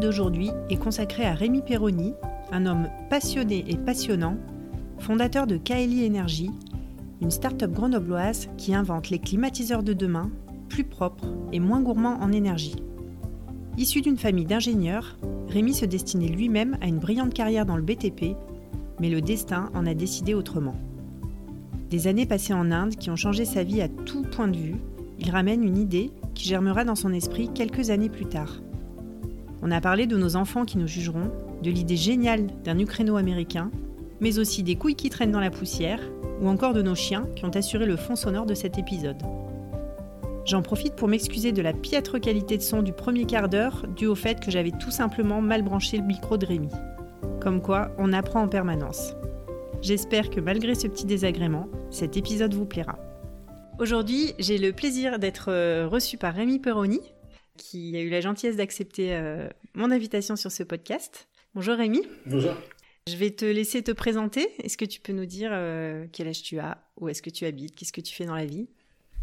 D'aujourd'hui est consacré à Rémi Perroni, un homme passionné et passionnant, fondateur de Kaeli Energy, une start-up grenobloise qui invente les climatiseurs de demain, plus propres et moins gourmands en énergie. Issu d'une famille d'ingénieurs, Rémi se destinait lui-même à une brillante carrière dans le BTP, mais le destin en a décidé autrement. Des années passées en Inde qui ont changé sa vie à tout point de vue, il ramène une idée qui germera dans son esprit quelques années plus tard. On a parlé de nos enfants qui nous jugeront, de l'idée géniale d'un Ukraino-américain, mais aussi des couilles qui traînent dans la poussière, ou encore de nos chiens qui ont assuré le fond sonore de cet épisode. J'en profite pour m'excuser de la piètre qualité de son du premier quart d'heure, dû au fait que j'avais tout simplement mal branché le micro de Rémi. Comme quoi, on apprend en permanence. J'espère que malgré ce petit désagrément, cet épisode vous plaira. Aujourd'hui, j'ai le plaisir d'être euh, reçu par Rémi Perroni, qui a eu la gentillesse d'accepter euh, mon invitation sur ce podcast. Bonjour Rémi. Bonjour. Je vais te laisser te présenter. Est-ce que tu peux nous dire euh, quel âge tu as? Où est-ce que tu habites? Qu'est-ce que tu fais dans la vie?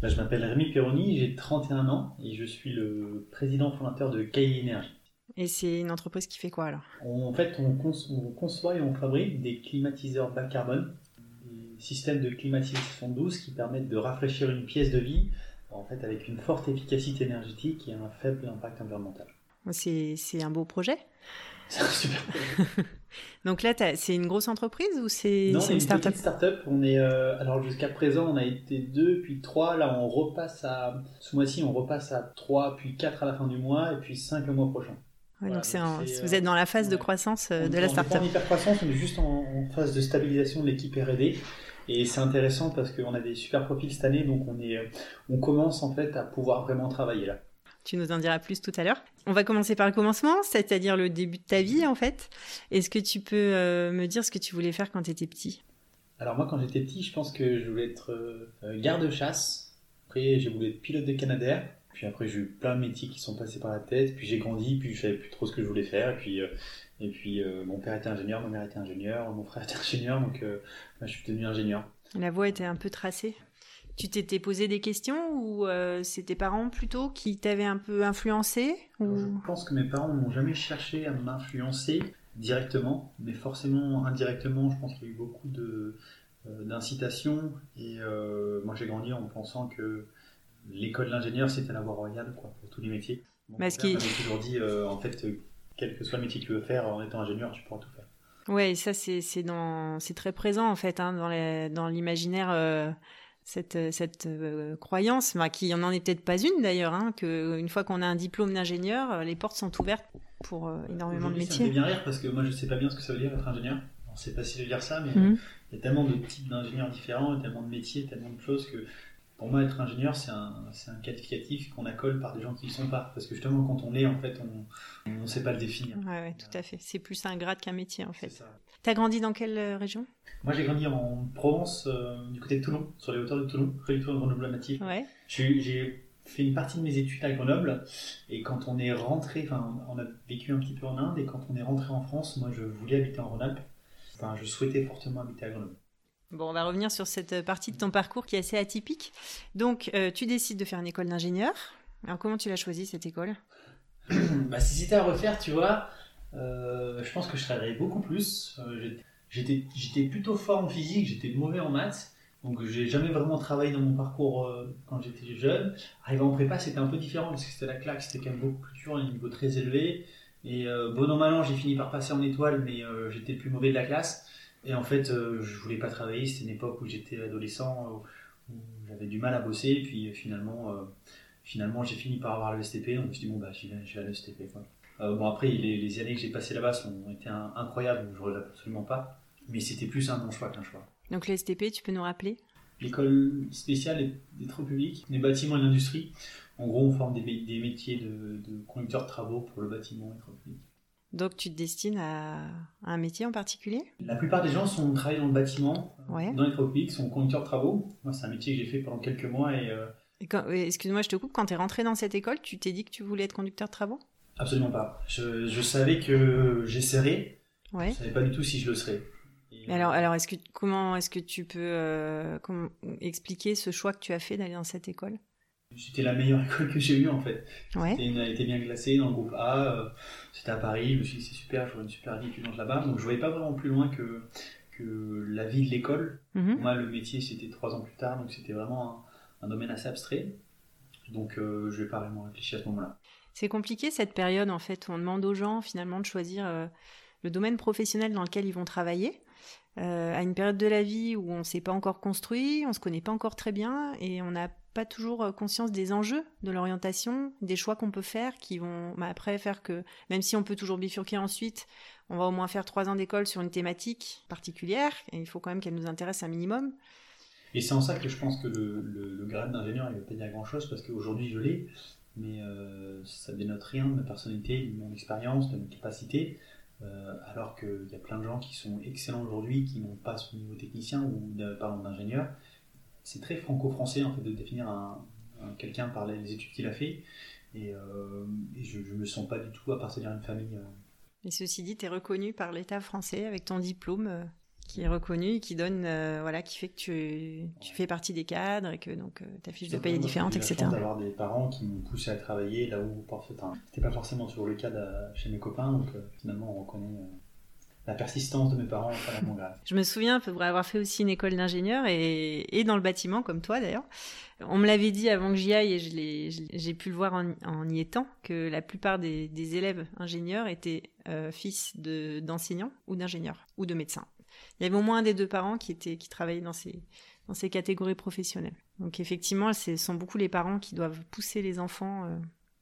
Bah, Je m'appelle Rémi Perroni, j'ai 31 ans et je suis le président fondateur de Kaili Energy. Et c'est une entreprise qui fait quoi alors? En fait, on, conçoit et on fabrique des climatiseurs bas carbone, des systèmes de climatisation douce qui permettent de rafraîchir une pièce de vie en fait, avec une forte efficacité énergétique et un faible impact environnemental. C'est un beau projet C'est un super projet. Donc là, c'est une grosse entreprise ou c'est une, start-up start-up. On est, euh, alors jusqu'à présent, on a été deux, puis trois. Là, on repasse à, ce mois-ci, on repasse à trois, puis quatre à la fin du mois, et puis cinq le mois prochain. donc, vous êtes dans la phase de croissance euh, de la start-up. On est en hyper croissance, on est juste en, en phase de stabilisation de l'équipe R&D. Et c'est intéressant parce qu'on a des super profils cette année, donc on, est, on commence en fait à pouvoir vraiment travailler là. Tu nous en diras plus tout à l'heure. On va commencer par le commencement, c'est-à-dire le début de ta vie en fait. Est-ce que tu peux euh, me dire ce que tu voulais faire quand tu étais petit? Alors moi quand j'étais petit, je pense que je voulais être euh, garde-chasse. Après j'ai voulu être pilote de Canadair. Puis après j'ai eu plein de métiers qui sont passés par la tête. Puis j'ai grandi, puis je savais plus trop ce que je voulais faire. Et puis, euh, et puis mon père était ingénieur, ma mère était ingénieur, mon frère était ingénieur, donc je suis devenu ingénieur. La voie était un peu tracée tu t'étais posé des questions ou euh, c'est tes parents plutôt qui t'avaient un peu influencé Je pense que mes parents n'ont jamais cherché à m'influencer directement, mais forcément indirectement, je pense qu'il y a eu beaucoup de, euh, d'incitations. Et euh, moi j'ai grandi en pensant que l'école d'ingénieur c'était la voie royale quoi, pour tous les métiers. Père qui... toujours dit en fait, quel que soit le métier que tu veux faire, en étant ingénieur, tu pourras tout faire. Ouais, ça c'est, très présent en fait hein, dans, l'imaginaire cette, euh, cette euh, croyance, bah, qui en est peut-être pas une d'ailleurs, hein, qu'une fois qu'on a un diplôme d'ingénieur, euh, les portes sont ouvertes pour énormément de métiers. Ça me fait bien rire parce que moi je sais pas bien ce que ça veut dire être ingénieur. C'est facile de dire ça, mais mhm. il y a tellement de types d'ingénieurs différents, tellement de métiers, tellement de choses que pour moi, être ingénieur, c'est un, un, qualificatif qu'on accole par des gens qui ne sont pas. Parce que justement, quand on l'est, en fait, on ne sait pas le définir. Oui, ouais, tout à fait. C'est plus un grade qu'un métier, en fait. Tu as grandi dans quelle euh, région? Moi, j'ai grandi en Provence, euh, du côté de Toulon, sur les hauteurs de Toulon, préfecture de Grenoble native. Ouais. J'ai fait une partie de mes études à Grenoble, et quand on est rentré, enfin, on a vécu un petit peu en Inde, et quand on est rentré en France, moi, je voulais habiter en Rhône-Alpes. Enfin, je souhaitais fortement habiter à Grenoble. Bon, on va revenir sur cette partie de ton parcours qui est assez atypique. Donc, euh, tu décides de faire une école d'ingénieur. Alors, comment tu l'as choisi cette école? Bah, Si c'était à refaire, tu vois, euh, je pense que je travaillerais beaucoup plus. Euh, j'étais plutôt fort en physique, j'étais mauvais en maths. Donc, j'ai jamais vraiment travaillé dans mon parcours quand j'étais jeune. Arrivé en prépa, c'était un peu différent parce que c'était la claque, c'était quand même beaucoup plus dur, un niveau très élevé. Et bon an mal j'ai fini par passer en étoile, mais j'étais le plus mauvais de la classe. Et en fait, je voulais pas travailler. C'était une époque où j'étais adolescent, où j'avais du mal à bosser. Puis finalement, finalement, j'ai fini par avoir le STP. Donc je me suis dit bon bah, je vais, à l'STP. bon après, les, les, années que j'ai passées là-bas ont été incroyables. Je ne regrette absolument pas. Mais c'était plus un bon choix qu'un choix. Donc le STP, tu peux nous rappeler? L'école spéciale des travaux publics, des bâtiments et l'industrie. En gros, on forme des, des métiers de, de conducteur de travaux pour le bâtiment et les travaux publics. Donc tu te destines à, un métier en particulier? La plupart des gens sont travaillent dans le bâtiment, dans les publics, sont conducteurs de travaux. Moi, c'est un métier que j'ai fait pendant quelques mois et. Euh, excuse-moi, je te coupe. Quand tu es rentré dans cette école, tu t'es dit que tu voulais être conducteur de travaux? Absolument pas. Je, je savais que j'essaierais. Ouais. Je savais pas du tout si je le serais alors, alors est-ce que, comment est-ce que tu peux euh, expliquer ce choix que tu as fait d'aller dans cette école? C'était la meilleure école que j'ai eue en fait. Ouais. Elle était bien classée dans le groupe A. Euh, c'était à Paris. Je me suis dit c'est super, j'aurai une super vie étudiante là-bas. Donc je voyais pas vraiment plus loin que, que la vie de l'école. Mhm. Moi, le métier c'était trois ans plus tard, donc c'était vraiment un, domaine assez abstrait. Donc euh, je vais pas vraiment réfléchir à ce moment-là. C'est compliqué cette période en fait où on demande aux gens finalement de choisir le domaine professionnel dans lequel ils vont travailler. Euh, à une période de la vie où on ne s'est pas encore construit, on ne se connaît pas encore très bien et on n'a pas toujours euh, conscience des enjeux de l'orientation, des choix qu'on peut faire qui vont bah, après faire que, même si on peut toujours bifurquer ensuite, on va au moins faire trois ans d'école sur une thématique particulière et il faut quand même qu'elle nous intéresse un minimum. Et c'est en ça que je pense que le, grade d'ingénieur, il ne veut pas dire grand-chose parce qu'aujourd'hui je l'ai, mais euh, ça dénote rien de ma personnalité, de mon expérience, de mes capacités. Euh, alors qu'il y a plein de gens qui sont excellents aujourd'hui, qui n'ont pas ce niveau technicien ou parlant d'ingénieur. C'est très franco-français en fait de définir un, quelqu'un par les études qu'il a fait. Et, euh, je ne me sens pas du tout appartenir à une famille. Euh. Et ceci dit, tu es reconnu par l'État français avec ton diplôme qui est reconnu, qui donne, euh, voilà, qui fait que tu, tu, fais partie des cadres et que donc euh, ta fiche de paye est différente, etc. D'avoir des parents qui m'ont poussé à travailler là où c'était pas forcément toujours le cas chez mes copains, donc euh, finalement on reconnaît la persistance de mes parents mon grave. Je me souviens pour avoir fait aussi une école d'ingénieur et, dans le bâtiment comme toi d'ailleurs. On me l'avait dit avant que j'y aille et j'ai pu le voir en, y étant que la plupart des, élèves ingénieurs étaient fils d'enseignants ou d'ingénieurs ou de médecins il y avait au moins un des deux parents qui, était, qui travaillaient dans ces, dans ces catégories professionnelles. Donc effectivement, ce sont beaucoup les parents qui doivent pousser les enfants euh,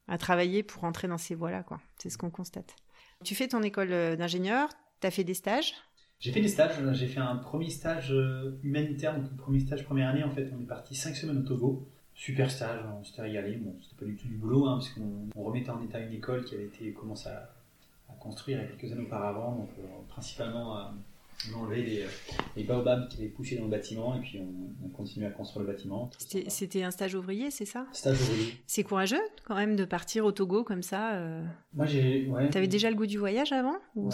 à travailler pour entrer dans ces voies-là. C'est ce qu'on constate. Tu fais ton école euh, d'ingénieur, fait des stages? J'ai fait des stages, j'ai fait un premier stage euh, humanitaire, donc le premier stage première année en fait, on est parti cinq semaines au Togo. Super stage, on s'était régalé, bon c'était pas du tout du boulot, hein, parce qu'on remettait en état une école qui avait été commencée à, construire il y a quelques années auparavant, donc principalement on enlevé les, les, baobabs qui avaient poussé dans le bâtiment et puis on, on continue à construire le bâtiment. C'était un stage ouvrier, c'est ça? Stage ouvrier. C'est courageux quand même de partir au Togo comme ça. Euh... Moi j'ai. Ouais, T'avais déjà le goût du voyage avant? Ouais,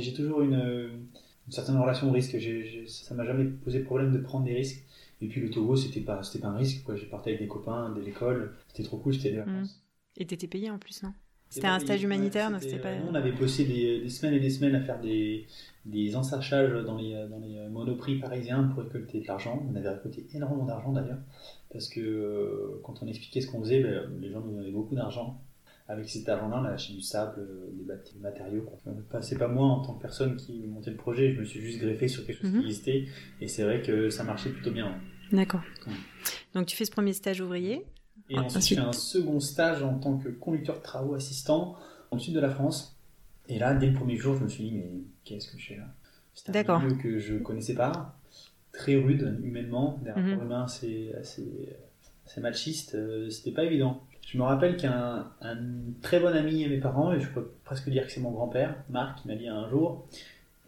J'ai toujours une, une, certaine relation au risque. J ça m'a jamais posé problème de prendre des risques. Et puis le Togo, c'était pas, pas un risque. J'ai parti avec des copains de l'école. C'était trop cool, c'était des vacances. Mmh. Et t'étais payé en plus, non? C'était un stage humanitaire, non c'était pas. On avait bossé des, des, semaines et des semaines à faire des, des ensachages dans les, dans les monoprix parisiens pour récolter de l'argent. On avait récolté énormément d'argent d'ailleurs, parce que euh, quand on expliquait ce qu'on faisait, ben, les gens nous donnaient beaucoup d'argent. Avec cet argent-là, on a acheté du sable, euh, des, matériaux. C'est pas moi en tant que personne qui montait le projet, je me suis juste greffé sur quelque chose qui mhm. existait, et c'est vrai que ça marchait plutôt bien. D'accord. Donc tu fais ce premier stage ouvrier et ah, ensuite, je fais un second stage en tant que conducteur de travaux assistant dans le sud de la France. Et là, dès le premier jour, je me suis dit, mais qu'est-ce que je fais là? C'est un milieu que je connaissais pas, très rude humainement. Les rapports mhm. humains, c'est assez, assez, machiste. Euh, c'était pas évident. Je me rappelle qu'un un très bon ami à mes parents, et je peux presque dire que c'est mon grand-père, Marc, qui m'a dit un jour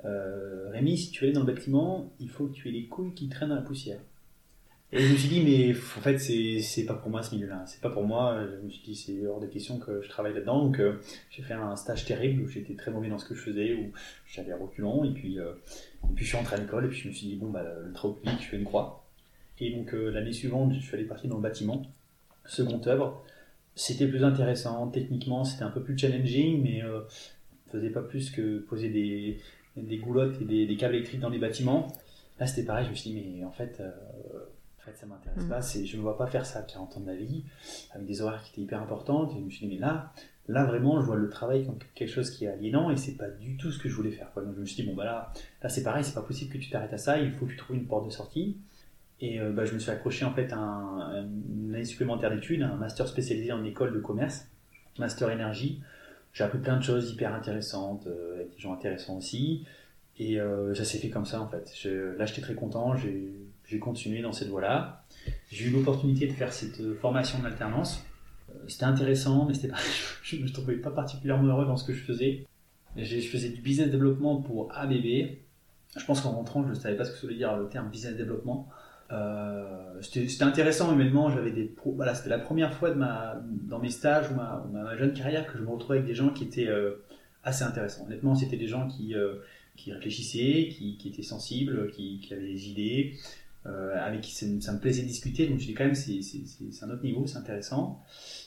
euh, Rémi, si tu es dans le bâtiment, il faut que tu aies les couilles qui traînent dans la poussière. Et je me suis dit, mais en fait, c'est pas pour moi ce milieu-là. C'est pas pour moi. Je me suis dit, c'est hors de question que je travaille là-dedans. Donc, euh, j'ai fait un stage terrible où j'étais très mauvais dans ce que je faisais, où j'avais reculant. Et puis, euh, et puis, je suis rentré à l'école et puis je me suis dit, bon, bah, le travaux public, je fais une croix. Et donc, euh, l'année suivante, je suis allé partir dans le bâtiment, seconde œuvre. C'était plus intéressant. Techniquement, c'était un peu plus challenging, mais euh, faisait pas plus que poser des, des goulottes et des, câbles électriques dans les bâtiments. Là, c'était pareil. Je me suis dit, mais en fait, fait, ça m'intéresse mm. pas. C'est, je ne vois pas faire ça à 40 ans de ma vie, avec des horaires qui étaient hyper importantes. Et je me suis dit, mais là, Là, vraiment, je vois le travail comme quelque chose qui est aliénant et c'est pas du tout ce que je voulais faire. Quoi. Donc, je me suis dit, bon, bah là, là c'est pareil, c'est pas possible que tu t'arrêtes à ça, il faut que tu trouves une porte de sortie. Et euh, bah, je me suis accroché en fait à un, une année supplémentaire d'études, un master spécialisé en école de commerce, master énergie. J'ai appris plein de choses hyper intéressantes, euh, avec des gens intéressants aussi. Et euh, ça s'est fait comme ça en fait. Je, là, j'étais très content, j'ai continué dans cette voie-là. J'ai eu l'opportunité de faire cette formation d'alternance c'était intéressant, mais pas, je ne me trouvais pas particulièrement heureux dans ce que je faisais. Je faisais du business développement pour ABB. Je pense qu'en rentrant, je ne savais pas ce que ça voulait dire le terme business développement. Euh, c'était intéressant humainement. J'avais des voilà, c'était la première fois de ma, dans mes stages ou ma, ma, jeune carrière que je me retrouvais avec des gens qui étaient euh, assez intéressants. Honnêtement, c'était des gens qui, euh, qui réfléchissaient, qui, qui, étaient sensibles, qui, qui avaient des idées, avec qui ça, me plaisait de discuter. Donc je dis quand même, c'est un autre niveau, c'est intéressant.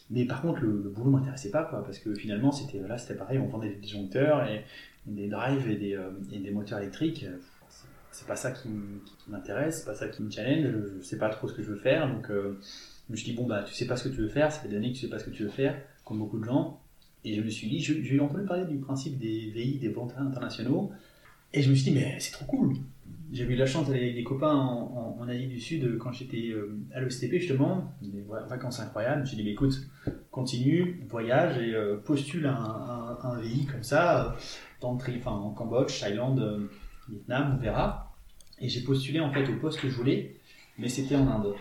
Mais par contre, le, le boulot m'intéressait pas, quoi, parce que finalement, c'était là, c'était pareil, on vendait des disjoncteurs et, des drives et des, euh, et des moteurs électriques. C'est pas ça qui, m'intéresse, c'est pas ça qui me challenge. Je, sais pas trop ce que je veux faire, donc euh, je me suis dit bon bah tu sais pas ce que tu veux faire, ça fait des années que tu sais pas ce que tu veux faire, comme beaucoup de gens. Et je me suis dit, j'ai entendu parler du principe des VI, des volontaires internationaux, et je me suis dit mais c'est trop cool j'ai eu la chance d'aller avec des copains en, Asie du Sud quand j'étais euh, à l'OSTP justement, des vacances incroyables. Suis dit, mais écoute, continue, voyage et euh, postule un, un, VI comme ça, euh, dans enfin, en Cambodge, Thaïlande, Vietnam, on verra. Et j'ai postulé en fait au poste que je voulais, mais c'était en Inde.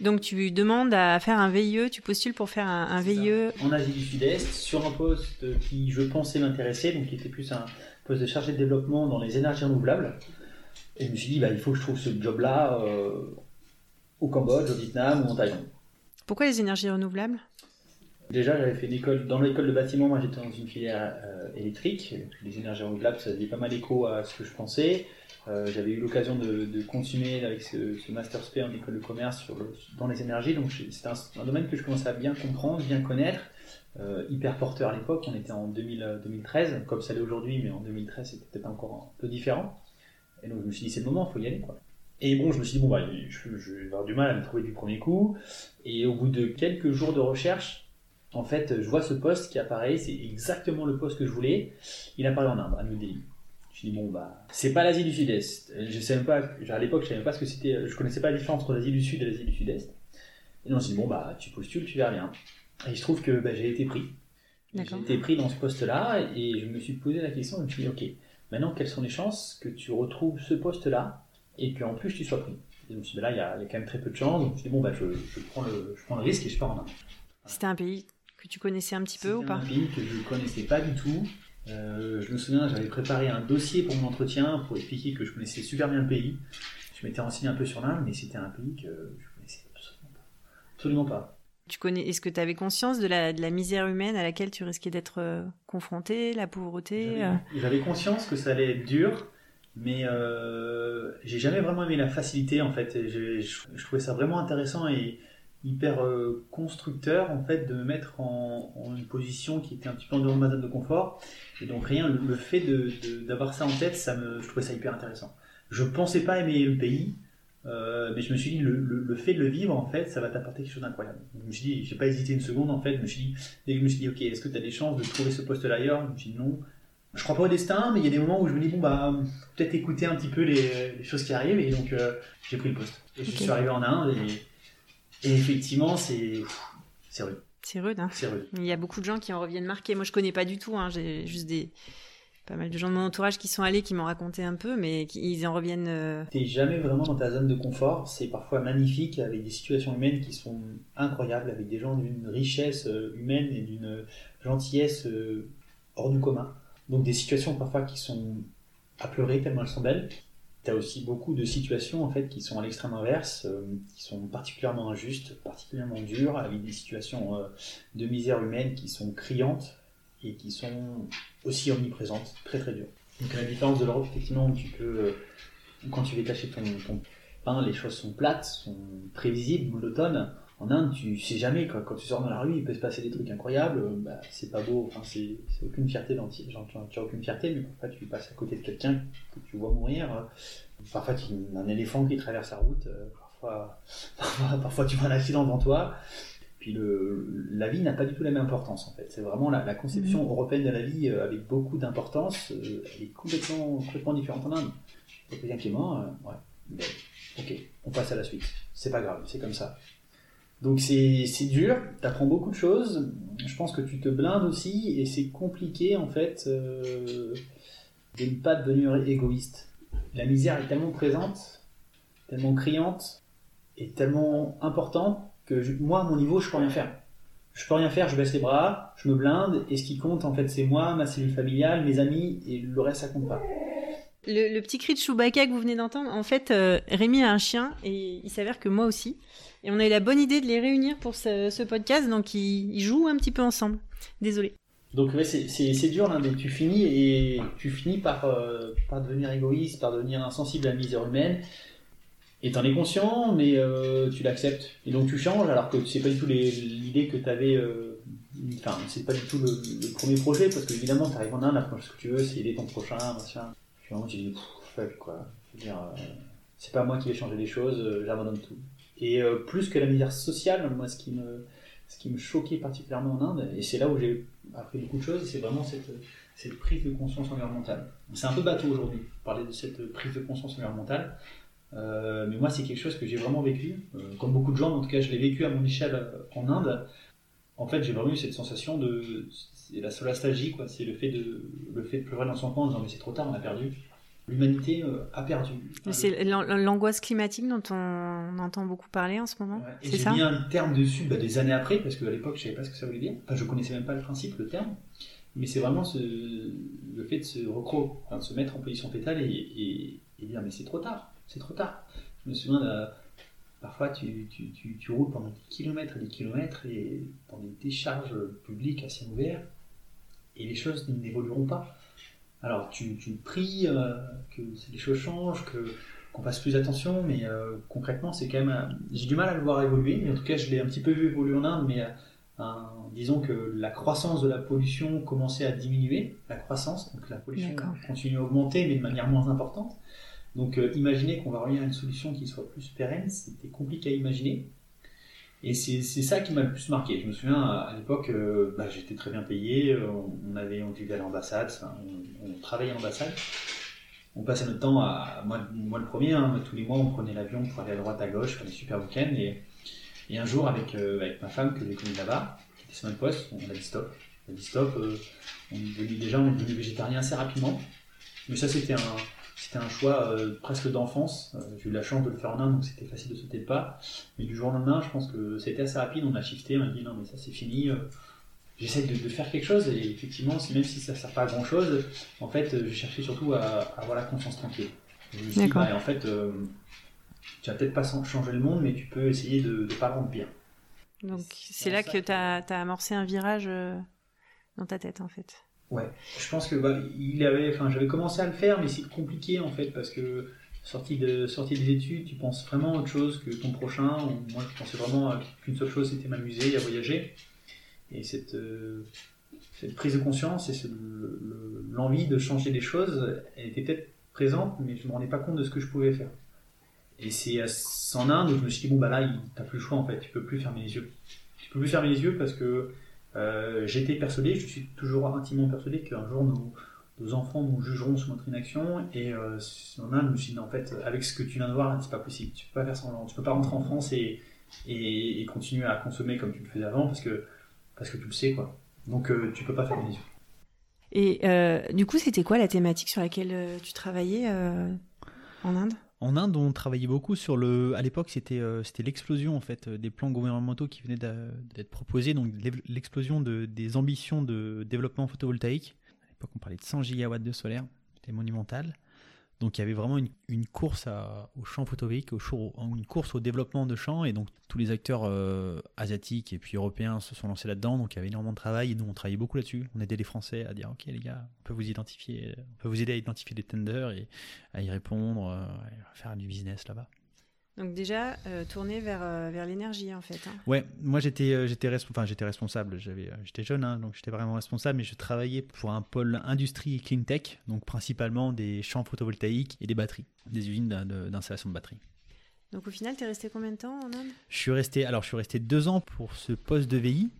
Donc tu demandes à faire un VIE, tu postules pour faire un, un VIE En Asie du Sud-Est, sur un poste qui je pensais m'intéresser, donc qui était plus un poste de chargé de développement dans les énergies renouvelables. Et je me suis dit, bah, il faut que je trouve ce job-là euh, au Cambodge, au Vietnam ou en Thaïlande. Pourquoi les énergies renouvelables? Déjà, j'avais fait l'école dans l'école de bâtiment, moi j'étais dans une filière euh, électrique. Les énergies renouvelables, ça faisait pas mal écho à ce que je pensais. Euh, j'avais eu l'occasion de, de, continuer avec ce, ce, Master SP en école de commerce sur le, dans les énergies. Donc c'est un, domaine que je commençais à bien comprendre, bien connaître. hyper porteur à l'époque, on était en 2000, 2013, comme ça l'est aujourd'hui, mais en 2013 c'était peut-être encore un peu différent. Et donc je me suis dit, c'est le moment, il faut y aller. Quoi. Et bon, je me suis dit, bon, bah, je, vais avoir du mal à me trouver du premier coup. Et au bout de quelques jours de recherche, en fait, je vois ce poste qui apparaît, c'est exactement le poste que je voulais. Il apparaît en Inde, à New Delhi. Je me dis, bon, bah, c'est pas l'Asie du Sud-Est. Je sais même pas, à l'époque, je savais même pas ce que c'était, je connaissais pas la différence entre l'Asie du Sud et l'Asie du Sud-Est. Et donc, je dit, bon, bah, tu postules, tu verras bien. Et il se trouve que bah, j'ai été pris. J'ai été pris dans ce poste-là et je me suis posé la question, je me suis dit, ok, Maintenant, quelles sont les chances que tu retrouves ce poste-là et qu'en plus tu sois pris? Et Je me suis dit, là, il y, a, quand même très peu de chances. Donc, je me suis dit, bon, bah, je, prends le, je prends le risque et je pars en Inde. C'était un pays que tu connaissais un petit peu ou pas? un pays que je ne connaissais pas du tout. Euh, je me souviens, j'avais préparé un dossier pour mon entretien pour expliquer que je connaissais super bien le pays. Je m'étais renseigné un peu sur l'Inde, mais c'était un pays que je connaissais absolument pas. Absolument pas. Tu connais, est-ce que tu avais conscience de la, de la, misère humaine à laquelle tu risquais d'être euh, confronté, la pauvreté euh? J'avais conscience que ça allait être dur, mais euh, j'ai jamais vraiment aimé la facilité en fait. Je, je, trouvais ça vraiment intéressant et hyper euh, constructeur en fait de me mettre en, en, une position qui était un petit peu en dehors de ma zone de confort. Et donc rien, le, fait d'avoir de, ça en tête, ça me, je trouvais ça hyper intéressant. Je pensais pas aimer le pays, euh, mais je me suis dit, le, le, fait de le vivre, en fait, ça va t'apporter quelque chose d'incroyable. Je me suis dit, j'ai pas hésité une seconde, en fait. Je me suis dit, dès que je me suis dit, ok, est-ce que tu as des chances de trouver ce poste-là ailleurs? Je me suis dit, non. Je crois pas au destin, mais il y a des moments où je me dis, bon, bah, peut-être écouter un petit peu les, les, choses qui arrivent, et donc euh, j'ai pris le poste. Et je suis arrivé en Inde, et, et effectivement, c'est c'est rude. C'est rude, hein. C'est rude. Il y a beaucoup de gens qui en reviennent marqués. Moi, je connais pas du tout, hein. j'ai juste des pas mal de gens de mon entourage qui sont allés, qui m'ont raconté un peu, mais ils en reviennent. Euh... T'es jamais vraiment dans ta zone de confort. C'est parfois magnifique avec des situations humaines qui sont incroyables, avec des gens d'une richesse euh, humaine et d'une gentillesse euh, hors du commun. Donc des situations parfois qui sont à pleurer tellement elles sont belles. T'as aussi beaucoup de situations en fait qui sont à l'extrême inverse, euh, qui sont particulièrement injustes, particulièrement dures, avec des situations de misère humaine qui sont criantes et qui sont aussi omniprésentes, très très dures. Donc à la différence de l'Europe, effectivement, tu peux, euh, quand tu veux cacher ton, pain, les choses sont plates, sont prévisibles, monotones. En Inde, tu sais jamais, quand tu sors dans la rue, il peut se passer des trucs incroyables, euh, bah, c'est pas beau, enfin, c'est aucune fierté d'entier, genre, tu n'as aucune fierté, mais parfois tu passes à côté de quelqu'un que tu vois mourir, parfois tu as un éléphant qui traverse la route, parfois, parfois, parfois tu vois un accident devant toi, puis le, la vie n'a pas du tout la même importance en fait. C'est vraiment la, conception mhm. européenne de la vie euh, avec beaucoup d'importance, euh, elle est complètement, complètement différente en Inde. Quelqu'un qui est mort, euh, ouais, ben, ok, on passe à la suite. C'est pas grave, c'est comme ça. Donc c'est dur, tu apprends beaucoup de choses. Je pense que tu te blindes aussi et c'est compliqué en fait de ne pas devenir égoïste. La misère est tellement présente, tellement criante et tellement importante que moi, à mon niveau, je peux rien faire. Je peux rien faire, je baisse les bras, je me blinde, et ce qui compte, en fait, c'est moi, ma cellule familiale, mes amis, et le reste, ça compte pas. Le, petit cri de Chewbacca que vous venez d'entendre, en fait, euh, Rémi a un chien, et il s'avère que moi aussi. Et on a eu la bonne idée de les réunir pour ce, podcast, donc ils, jouent un petit peu ensemble. Désolé. Donc ouais, c'est dur, là, mais tu finis et tu finis par, euh, par devenir égoïste, par devenir insensible à la misère humaine. Et t'en es conscient, mais euh, tu l'acceptes. Et donc tu changes, alors que c'est pas du tout l'idée que tu avais. Euh, enfin, c'est pas du tout le, premier projet, parce que évidemment, tu arrives en Inde, ce que tu veux, c'est aider ton prochain, machin. Puis vraiment, tu dis, fuck, quoi. Euh, c'est pas moi qui vais changer les choses, j'abandonne tout. Et plus que la misère sociale, moi, ce qui me, ce qui me choquait particulièrement en Inde, et c'est là où j'ai appris beaucoup de choses, c'est vraiment cette, cette prise de conscience environnementale. C'est un peu bateau aujourd'hui, parler de cette prise de conscience environnementale. Euh, mais moi, c'est quelque chose que j'ai vraiment vécu. Euh, comme beaucoup de gens, en tout cas, je l'ai vécu à mon échelle euh, en Inde. En fait, j'ai vraiment eu cette sensation de. C'est la solastalgie, quoi. C'est le fait de, le fait de pleurer dans son coin en disant Mais c'est trop tard, on a perdu. L'humanité a perdu. C'est l'angoisse climatique dont on entend beaucoup parler en ce moment. et j'ai mis un terme dessus bah, des années après, parce qu'à l'époque, je savais pas ce que ça voulait dire. Enfin, je connaissais même pas le principe, le terme. Mais c'est vraiment ce, le fait de se recro, de se mettre en position fétale et, et, et dire Mais c'est trop tard c'est trop tard. Je me souviens, de, parfois tu, tu, tu, tu, roules pendant des kilomètres et des kilomètres et dans des décharges publiques à ciel ouvert et les choses n'évolueront pas. Alors tu, pries euh, que les choses changent, que qu'on fasse plus attention, mais euh, concrètement c'est quand même, euh, j'ai du mal à le voir évoluer, mais en tout cas je l'ai un petit peu vu évoluer en Inde, mais disons que la croissance de la pollution commençait à diminuer, la croissance, donc la pollution continue à augmenter, mais de manière moins importante. Donc euh, imaginer qu'on va revenir à une solution qui soit plus pérenne, c'était compliqué à imaginer. Et c'est ça qui m'a le plus marqué. Je me souviens, à, l'époque, euh, bah, j'étais très bien payé, euh, on, avait, on vivait à l'ambassade, on, travaillait à l'ambassade. On passait notre temps, à, moi, moi le premier, hein, tous les mois on prenait l'avion pour aller à droite à gauche, faire des super week-ends. Et, et un jour, avec, avec ma femme que j'ai connue là-bas, qui était sur une poste, on a dit stop. On a dit stop, on est devenu, déjà on est devenu végétarien assez rapidement. Mais ça c'était un, c'était un choix euh, presque d'enfance. Euh, j'ai eu la chance de le faire en Inde, donc c'était facile de sauter le pas. Mais du jour au lendemain, je pense que ça a été assez rapide. On a shifté, on a dit non, mais ça c'est fini. Euh, j'essaie de, faire quelque chose et effectivement, même si ça ne sert pas à grand chose, en fait, je cherchais surtout à, avoir la conscience tranquille. Je me suis dit, bah, en fait, tu vas peut-être pas changer le monde, mais tu peux essayer de ne pas le rendre pire. Donc c'est là que tu as, as, amorcé un virage dans ta tête en fait. Ouais, je pense que bah, j'avais commencé à le faire, mais c'est compliqué en fait parce que sorti de sortie des études, tu penses vraiment à autre chose que ton prochain. moi, je pensais vraiment qu'une seule chose, c'était m'amuser, à voyager. Et cette, euh, cette prise de conscience et l'envie de changer des choses, elle était peut-être présente, mais je me rendais pas compte de ce que je pouvais faire. Et c'est en Inde où je me suis dit bon bah là, t'as plus le choix en fait, tu peux plus fermer les yeux. Tu peux plus fermer les yeux parce que euh, j'étais persuadé, je suis toujours intimement persuadé qu'un jour nos, enfants nous jugeront sur notre inaction. Et euh, Inde, je me suis dit, en fait, avec ce que tu viens de voir, c'est pas possible. Tu peux pas faire semblant. Tu peux pas rentrer en France et, continuer à consommer comme tu le faisais avant parce que, parce que tu le sais, quoi. Donc, euh, tu peux pas faire yeux. Et euh, du coup, c'était quoi la thématique sur laquelle tu travaillais en Inde? En Inde, on travaillait beaucoup sur le. À l'époque, c'était euh, l'explosion en fait des plans gouvernementaux qui venaient d'être proposés, donc l'explosion de, des ambitions de développement photovoltaïque. À l'époque, on parlait de 100 gigawatts de solaire, c'était monumental. Donc il y avait vraiment une, course au champ photovoltaïque, au une course au développement de champs, et donc tous les acteurs euh, asiatiques et puis européens se sont lancés là-dedans. Donc il y avait énormément de travail, et nous on travaillait beaucoup là-dessus. On aidait les Français à dire ok les gars, on peut vous identifier, on peut vous aider à identifier des tenders et à y répondre, euh, à faire du business là-bas. Donc déjà euh, tourné vers, euh, vers l'énergie en fait. Hein. Ouais, moi j'étais euh, j'étais enfin, j'étais responsable, j'avais j'étais jeune hein, donc j'étais vraiment responsable mais je travaillais pour un pôle industrie clean tech donc principalement des champs photovoltaïques et des batteries, des usines d'installation de batteries. Donc au final, tu es resté combien de temps en Inde? Je suis resté, alors je suis resté deux ans pour ce poste de VI.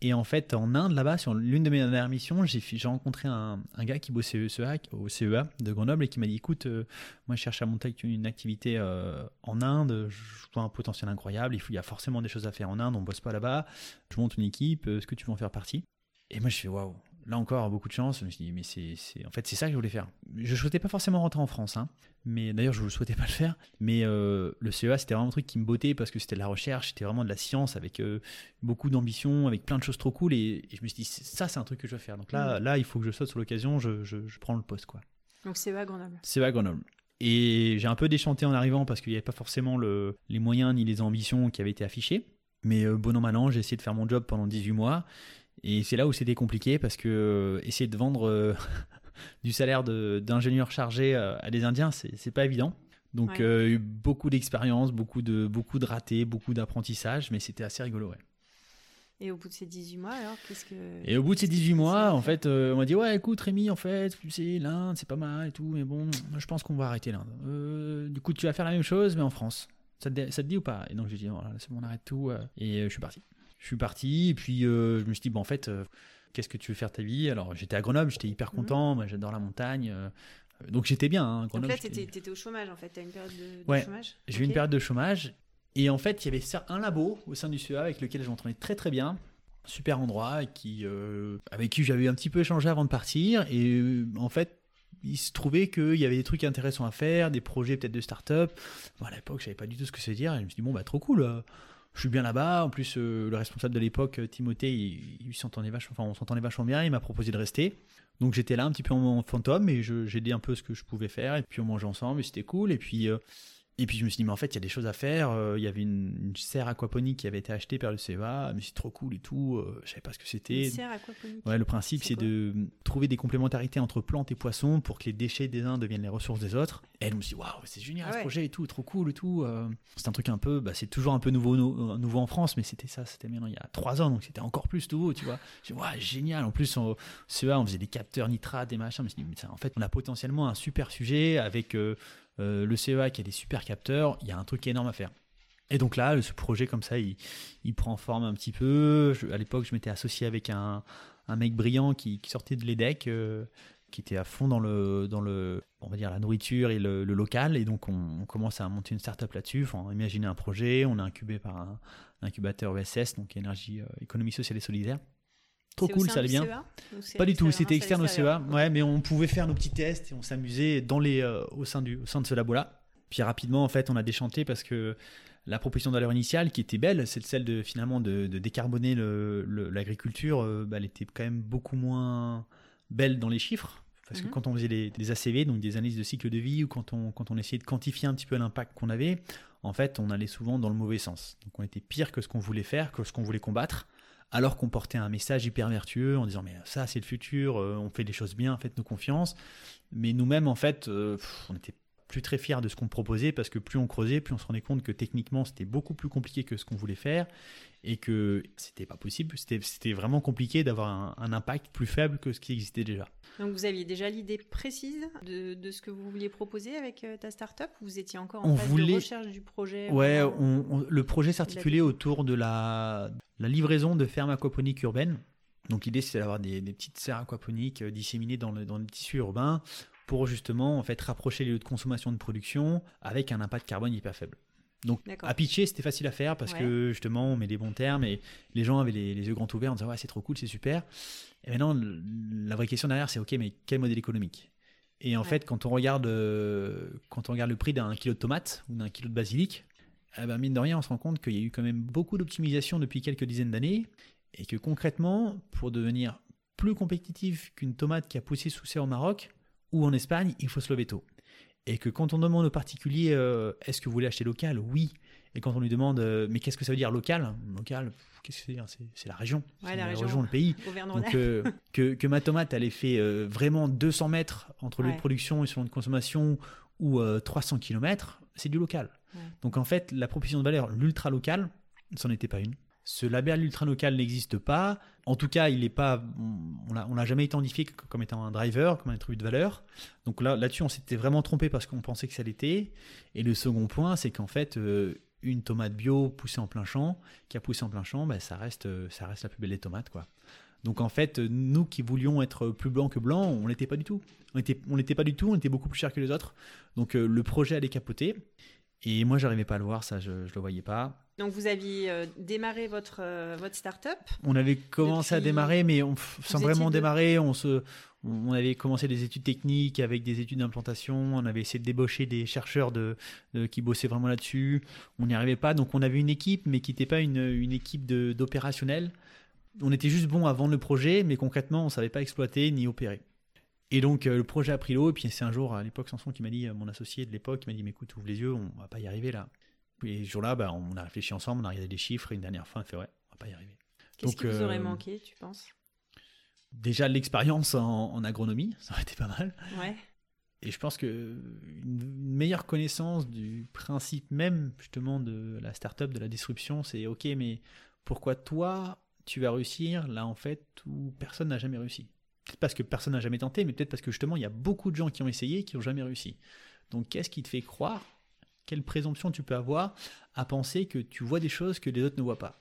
Et en fait, en Inde, là-bas, sur l'une de mes dernières missions, j'ai rencontré un, gars qui bossait au CEA, au CEA de Grenoble et qui m'a dit écoute, euh, moi je cherche à monter une activité euh, en Inde, je vois un potentiel incroyable, il, y a forcément des choses à faire en Inde, on bosse pas là-bas, je monte une équipe, est-ce que tu veux en faire partie? Et moi je fais waouh, là encore, beaucoup de chance. Je me suis dit, mais c'est, en fait, c'est ça que je voulais faire. Je ne souhaitais pas forcément rentrer en France, hein, mais d'ailleurs, je ne souhaitais pas le faire. Mais euh, le CEA, c'était vraiment un truc qui me bottait parce que c'était de la recherche, c'était vraiment de la science avec euh, beaucoup d'ambition, avec plein de choses trop cool. Et, je me suis dit, ça, c'est un truc que je veux faire. Donc là, mm. là il faut que je saute sur l'occasion, je, je, prends le poste. Quoi. Donc CEA Grenoble. CEA Grenoble. Et j'ai un peu déchanté en arrivant parce qu'il n'y avait pas forcément le, les moyens ni les ambitions qui avaient été affichés. Mais euh, bon an, mal an, j'ai essayé de faire mon job pendant 18 mois. Et c'est là où c'était compliqué parce que euh, essayer de vendre euh, du salaire d'ingénieur chargé euh, à des Indiens, c'est pas évident. Donc eu beaucoup d'expérience, beaucoup de, beaucoup de ratés, beaucoup d'apprentissage, mais c'était assez rigolo. Ouais. Et au bout de ces 18 mois, alors, qu'est-ce que. Et au bout de ces 18 mois, en fait, on m'a dit Ouais, écoute, Rémi, en fait, tu sais, l'Inde, c'est pas mal et tout, mais bon, je pense qu'on va arrêter l'Inde. du coup, tu vas faire la même chose, mais en France. Ça te, ça te dit ou pas? Et donc, j'ai dit Voilà, c'est bon, on arrête tout. et je suis parti je suis parti, et puis euh, je me suis dit, bon, en fait, euh, qu'est-ce que tu veux faire ta vie? Alors, j'étais à Grenoble, j'étais hyper mhm. content, moi j'adore la montagne. Euh, donc, j'étais bien. Hein, Grenoble, donc là, tu étais, au chômage, en fait, tu as une période de, ouais, chômage? J'ai eu une période de chômage. Et en fait, il y avait un labo au sein du CEA avec lequel je m'entendais très très bien. Super endroit, avec qui j'avais un petit peu échangé avant de partir. Et en fait, il se trouvait qu'il y avait des trucs intéressants à faire, des projets peut-être de start-up. Bon, à l'époque, je savais pas du tout ce que c'est dire. Et je me suis dit, bon, bah, trop cool je suis bien là-bas. En plus, euh, le responsable de l'époque, euh, Timothée, il, s'entendait vachement, enfin, on s'entendait vachement bien. Il m'a proposé de rester. Donc j'étais là un petit peu en fantôme et j'ai dit un peu ce que je pouvais faire. Et puis on mangeait ensemble et c'était cool. Et puis euh, et puis je me suis dit, mais en fait, il y a des choses à faire. Euh, il y avait une, serre aquaponique qui avait été achetée par le CEA, mais c'est trop cool et tout. Euh, je savais pas ce que c'était. Une serre aquaponique Ouais, le principe, c'est de trouver des complémentarités entre plantes et poissons pour que les déchets des uns deviennent les ressources des autres. Et elle me dit, waouh, c'est génial ah ce projet et tout, trop cool et tout. Euh. c'est un truc un peu, bah, c'est toujours un peu nouveau, nouveau en France, mais c'était ça, c'était maintenant il y a trois ans, donc c'était encore plus nouveau, tu vois. Je dis, ouais, génial. En plus, au CEA, on faisait des capteurs nitrates, des machins. Je me suis dit, mais en fait, on a potentiellement un super sujet avec euh, le CEA qui a des super capteurs, il y a un truc énorme à faire. Et donc là, ce projet comme ça, il, prend forme un petit peu. à l'époque, je m'étais associé avec un, mec brillant qui, sortait de l'EDEC, euh, qui était à fond dans le, dans le, on va dire la nourriture et le, local. Et donc on, commence à monter une startup là-dessus. Enfin, imaginé un projet, on a incubé par un, incubateur ESS, donc énergie, euh, économie sociale et solidaire. Trop cool, ça allait bien. Pas du tout, c'était externe au CEA. Ouais, mais on pouvait faire nos petits tests et on s'amusait dans les, euh, au, sein du, au sein de ce labo-là. Puis rapidement, en fait, on a déchanté parce que la proposition de valeur initiale, qui était belle, c'est celle de finalement de, décarboner l'agriculture. Le, euh, bah, elle était quand même beaucoup moins belle dans les chiffres. Parce que mhm. quand on faisait des ACV, donc des analyses de cycle de vie, ou quand on, quand on essayait de quantifier un petit peu l'impact qu'on avait, en fait, on allait souvent dans le mauvais sens. Donc on était pire que ce qu'on voulait faire, que ce qu'on voulait combattre alors qu'on portait un message hyper vertueux en disant mais ça c'est le futur, euh, on fait des choses bien, faites-nous confiance. Mais nous-mêmes en fait, euh, on était plus très fiers de ce qu'on proposait parce que plus on creusait, plus on se rendait compte que techniquement c'était beaucoup plus compliqué que ce qu'on voulait faire et que c'était pas possible, c'était vraiment compliqué d'avoir un, impact plus faible que ce qui existait déjà. Donc vous aviez déjà l'idée précise de, ce que vous vouliez proposer avec euh, ta startup Vous étiez encore en phase de recherche du projet Ouais, le projet s'articulait autour de la, la livraison de fermes aquaponiques urbaines. Donc l'idée c'était d'avoir des, petites serres aquaponiques euh, disséminées dans le, dans le tissu urbain pour justement en fait rapprocher les lieux de consommation de production avec un impact carbone hyper faible. Donc à pitcher, c'était facile à faire parce que justement, on met des bons termes et les gens avaient les, yeux grands ouverts en disant ouais, c'est trop cool, c'est super. Et maintenant, la vraie question derrière, c'est ok, mais quel modèle économique? Et en fait, quand on regarde, euh, quand on regarde le prix d'un kilo de tomates ou d'un kilo de basilic, eh ben, mine de rien, on se rend compte qu'il y a eu quand même beaucoup d'optimisation depuis quelques dizaines d'années et que concrètement, pour devenir plus compétitif qu'une tomate qui a poussé sous serre au Maroc ou en Espagne, il faut se lever tôt. Et que quand on demande aux particuliers euh, est-ce que vous voulez acheter local? Oui. Et quand on lui demande euh, mais qu'est-ce que ça veut dire local? Local, qu'est-ce que c'est c'est, la région. c'est la, région, le pays. Donc euh, que, que, ma tomate, elle ait fait vraiment 200 mètres entre le lieu de production et son lieu de consommation ou 300 km, c'est du local. Donc en fait, la proposition de valeur, l'ultra local, c'en était pas une. Ce label ultra local n'existe pas. En tout cas, il est pas, on l'a jamais identifié comme étant un driver, comme un attribut de valeur. Donc là, là-dessus, on s'était vraiment trompé parce qu'on pensait que ça l'était. Et le second point, c'est qu'en fait, euh, une tomate bio poussée en plein champ, qui a poussé en plein champ, ben, ça reste, euh, ça reste la plus belle des tomates, quoi. Donc en fait, nous qui voulions être plus blanc que blanc, on l'était pas du tout. On n'était on pas du tout, on était beaucoup plus cher que les autres. Donc euh, le projet allait capoter. Et moi, j'arrivais pas à le voir, ça, je, ne le voyais pas. Donc vous aviez euh, démarré votre euh, votre start-up On avait commencé à démarrer, mais on, sans vraiment démarrer, on se on avait commencé des études techniques avec des études d'implantation. On avait essayé de débaucher des chercheurs de, qui bossaient vraiment là-dessus. On n'y arrivait pas, donc on avait une équipe, mais qui n'était pas une, une équipe d'opérationnels. On était juste bon à vendre le projet, mais concrètement, on savait pas exploiter ni opérer. Et donc euh, le projet a pris l'eau, et puis c'est un jour, à l'époque, Sanson qui m'a dit, mon associé de l'époque, qui m'a dit, mais écoute, ouvre les yeux, on va pas y arriver là. Et ce jour-là, bah, on a réfléchi ensemble, on a regardé les chiffres, et une dernière fois, on a fait, ouais, on va pas y arriver. Qu'est-ce qui vous aurait euh, manqué, tu penses? Déjà l'expérience en, agronomie, ça aurait été pas mal. Ouais. Et je pense que une meilleure connaissance du principe même justement de la start-up, de la disruption, c'est ok, mais pourquoi toi tu vas réussir là en fait où personne n'a jamais réussi? Peut-être parce que personne n'a jamais tenté, mais peut-être parce que justement il y a beaucoup de gens qui ont essayé et qui n'ont jamais réussi. Donc qu'est-ce qui te fait croire? Quelle présomption tu peux avoir à penser que tu vois des choses que les autres ne voient pas?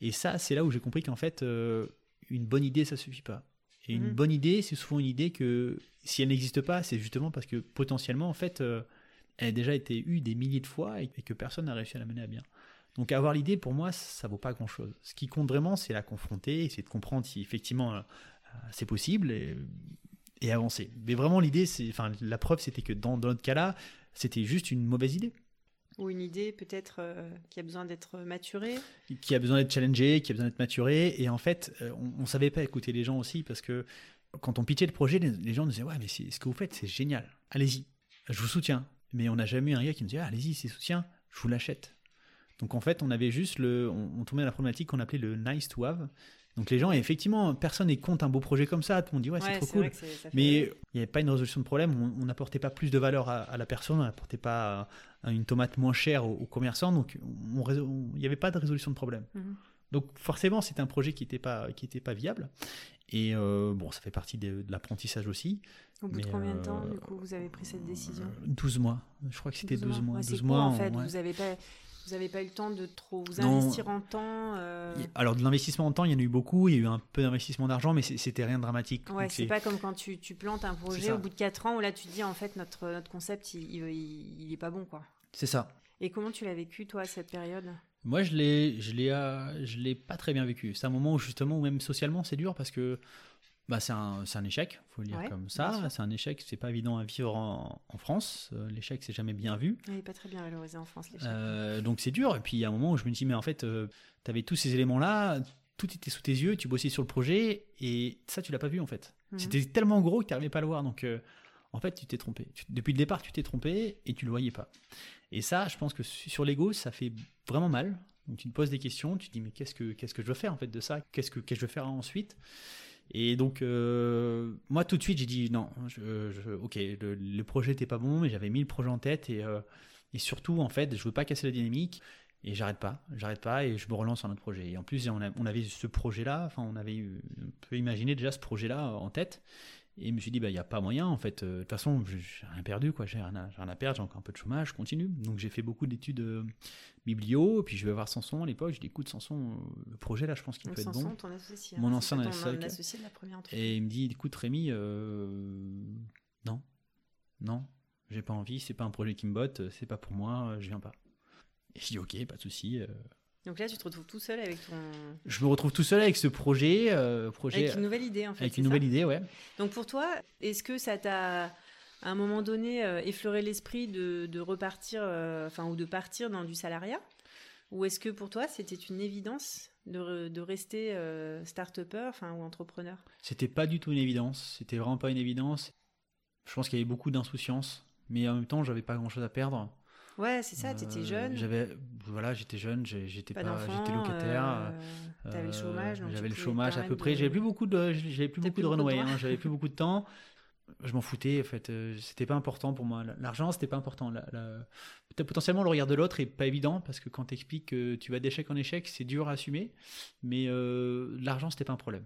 Et ça, c'est là où j'ai compris qu'en fait, euh, une bonne idée, ça suffit pas. Et une mhm. bonne idée, c'est souvent une idée que si elle n'existe pas, c'est justement parce que potentiellement, en fait, euh, elle a déjà été eue des milliers de fois et, que personne n'a réussi à la mener à bien. Donc avoir l'idée, pour moi, ça vaut pas grand-chose. Ce qui compte vraiment, c'est la confronter, c'est de comprendre si effectivement euh, c'est possible et, avancer. Mais vraiment, l'idée, c'est, enfin, la preuve, c'était que dans, notre cas-là, c'était juste une mauvaise idée. Ou une idée peut-être euh, qui a besoin d'être maturée. Qui a besoin d'être challengée, qui a besoin d'être maturée. Et en fait, euh, on ne savait pas écouter les gens aussi parce que quand on pitchait le projet, les, gens nous disaient Ouais, mais ce que vous faites, c'est génial. Allez-y, je vous soutiens. Mais on n'a jamais eu un gars qui nous disait ah, Allez-y, c'est soutien, je vous l'achète. Donc en fait, on avait juste le. On, on tombait dans la problématique qu'on appelait le nice to have. Donc les gens, effectivement, personne n'est contre un beau projet comme ça. Tout le monde dit ouais, c'est trop cool. Mais il n'y avait pas une résolution de problème. On n'apportait pas plus de valeur à, la personne. On n'apportait pas une tomate moins chère aux, commerçants. Donc il n'y avait pas de résolution de problème. Mhm. Donc forcément, c'était un projet qui n'était pas, qui était pas viable. Et euh, bon, ça fait partie de, l'apprentissage aussi. Au bout de combien de temps, du coup, vous avez pris cette décision? 12 mois. Je crois que c'était 12 mois. 12 mois, en fait, vous n'avez pas vous n'avez pas eu le temps de trop vous investir en temps euh Alors de l'investissement en temps, il y en a eu beaucoup. Il y a eu un peu d'investissement d'argent, mais c'était rien de dramatique. Ouais, c'est pas comme quand tu, tu, plantes un projet au bout de 4 ans où là tu te dis en fait notre, notre concept il, il, est pas bon quoi. C'est ça. Et comment tu l'as vécu toi cette période? Moi je l'ai je l'ai euh, je l'ai pas très bien vécu. C'est un moment où justement où même socialement c'est dur parce que bah, c'est un, un, échec, faut le dire comme ça. C'est un échec, c'est pas évident à vivre en, en France. Euh, l'échec, c'est jamais bien vu. Il n'est pas très bien valorisé en France, l'échec. Euh, donc c'est dur. Et puis il y a un moment où je me dis, mais en fait, euh, tu avais tous ces éléments-là, tout était sous tes yeux, tu bossais sur le projet, et ça, tu l'as pas vu en fait. Mhm. C'était tellement gros que tu n'arrivais pas à le voir. Donc en fait, tu t'es trompé. depuis le départ, tu t'es trompé et tu le voyais pas. Et ça, je pense que sur l'ego, ça fait vraiment mal. Donc tu te poses des questions, tu te dis, mais qu'est-ce que, qu'est-ce que je veux faire en fait de ça? Qu'est-ce que, qu'est-ce que je veux faire ensuite? Et donc, euh, moi, tout de suite, j'ai dit non, ok, le, projet n'était pas bon, mais j'avais mis le projet en tête et, euh, et surtout, en fait, je veux pas casser la dynamique et j'arrête pas, j'arrête pas et je me relance sur notre projet. Et en plus, on, on avait ce projet-là, enfin, on avait, on peut imaginer déjà ce projet-là en tête et je me suis dit, bah, il n'y a pas moyen, en fait. Euh, de toute façon, j'ai rien perdu, quoi. J'ai rien, rien, à perdre, j'ai encore un peu de chômage, je continue. Donc, j'ai fait beaucoup d'études euh, biblio, puis je vais voir Sanson à l'époque. Je dis, écoute, Sanson, euh, le projet là, je pense qu'il peut être bon. ton associé. Mon ancien associé. de la première Et il me dit, écoute, Rémi, non, non, j'ai pas envie, c'est pas un projet qui me botte, c'est pas pour moi, je viens pas. Et je dis, ok, pas de souci. Donc là, tu te retrouves tout seul avec ton. Je me retrouve tout seul avec ce projet. Euh, projet avec une nouvelle idée, en fait. Avec une nouvelle idée, ouais. Donc pour toi, est-ce que ça t'a, à un moment donné, euh, effleuré l'esprit de, de repartir, euh, enfin, ou de partir dans du salariat? Ou est-ce que pour toi, c'était une évidence de, de rester start-upper, enfin, ou entrepreneur? C'était pas du tout une évidence. C'était vraiment pas une évidence. Je pense qu'il y avait beaucoup d'insouciance, mais en même temps, j'avais pas grand-chose à perdre. Ouais, c'est ça, tu étais jeune. J'avais, voilà, j'étais jeune, j'étais pas, j'étais locataire. Euh, avais le chômage. J'avais le chômage à peu près. J'avais plus beaucoup de, j'avais plus beaucoup de runway, hein, j'avais plus beaucoup de temps. je m'en foutais en fait euh, c'était pas important pour moi l'argent c'était pas important peut-être potentiellement le regard de l'autre est pas évident parce que quand tu expliques que tu vas d'échec en échec c'est dur à assumer mais euh, l'argent c'était pas un problème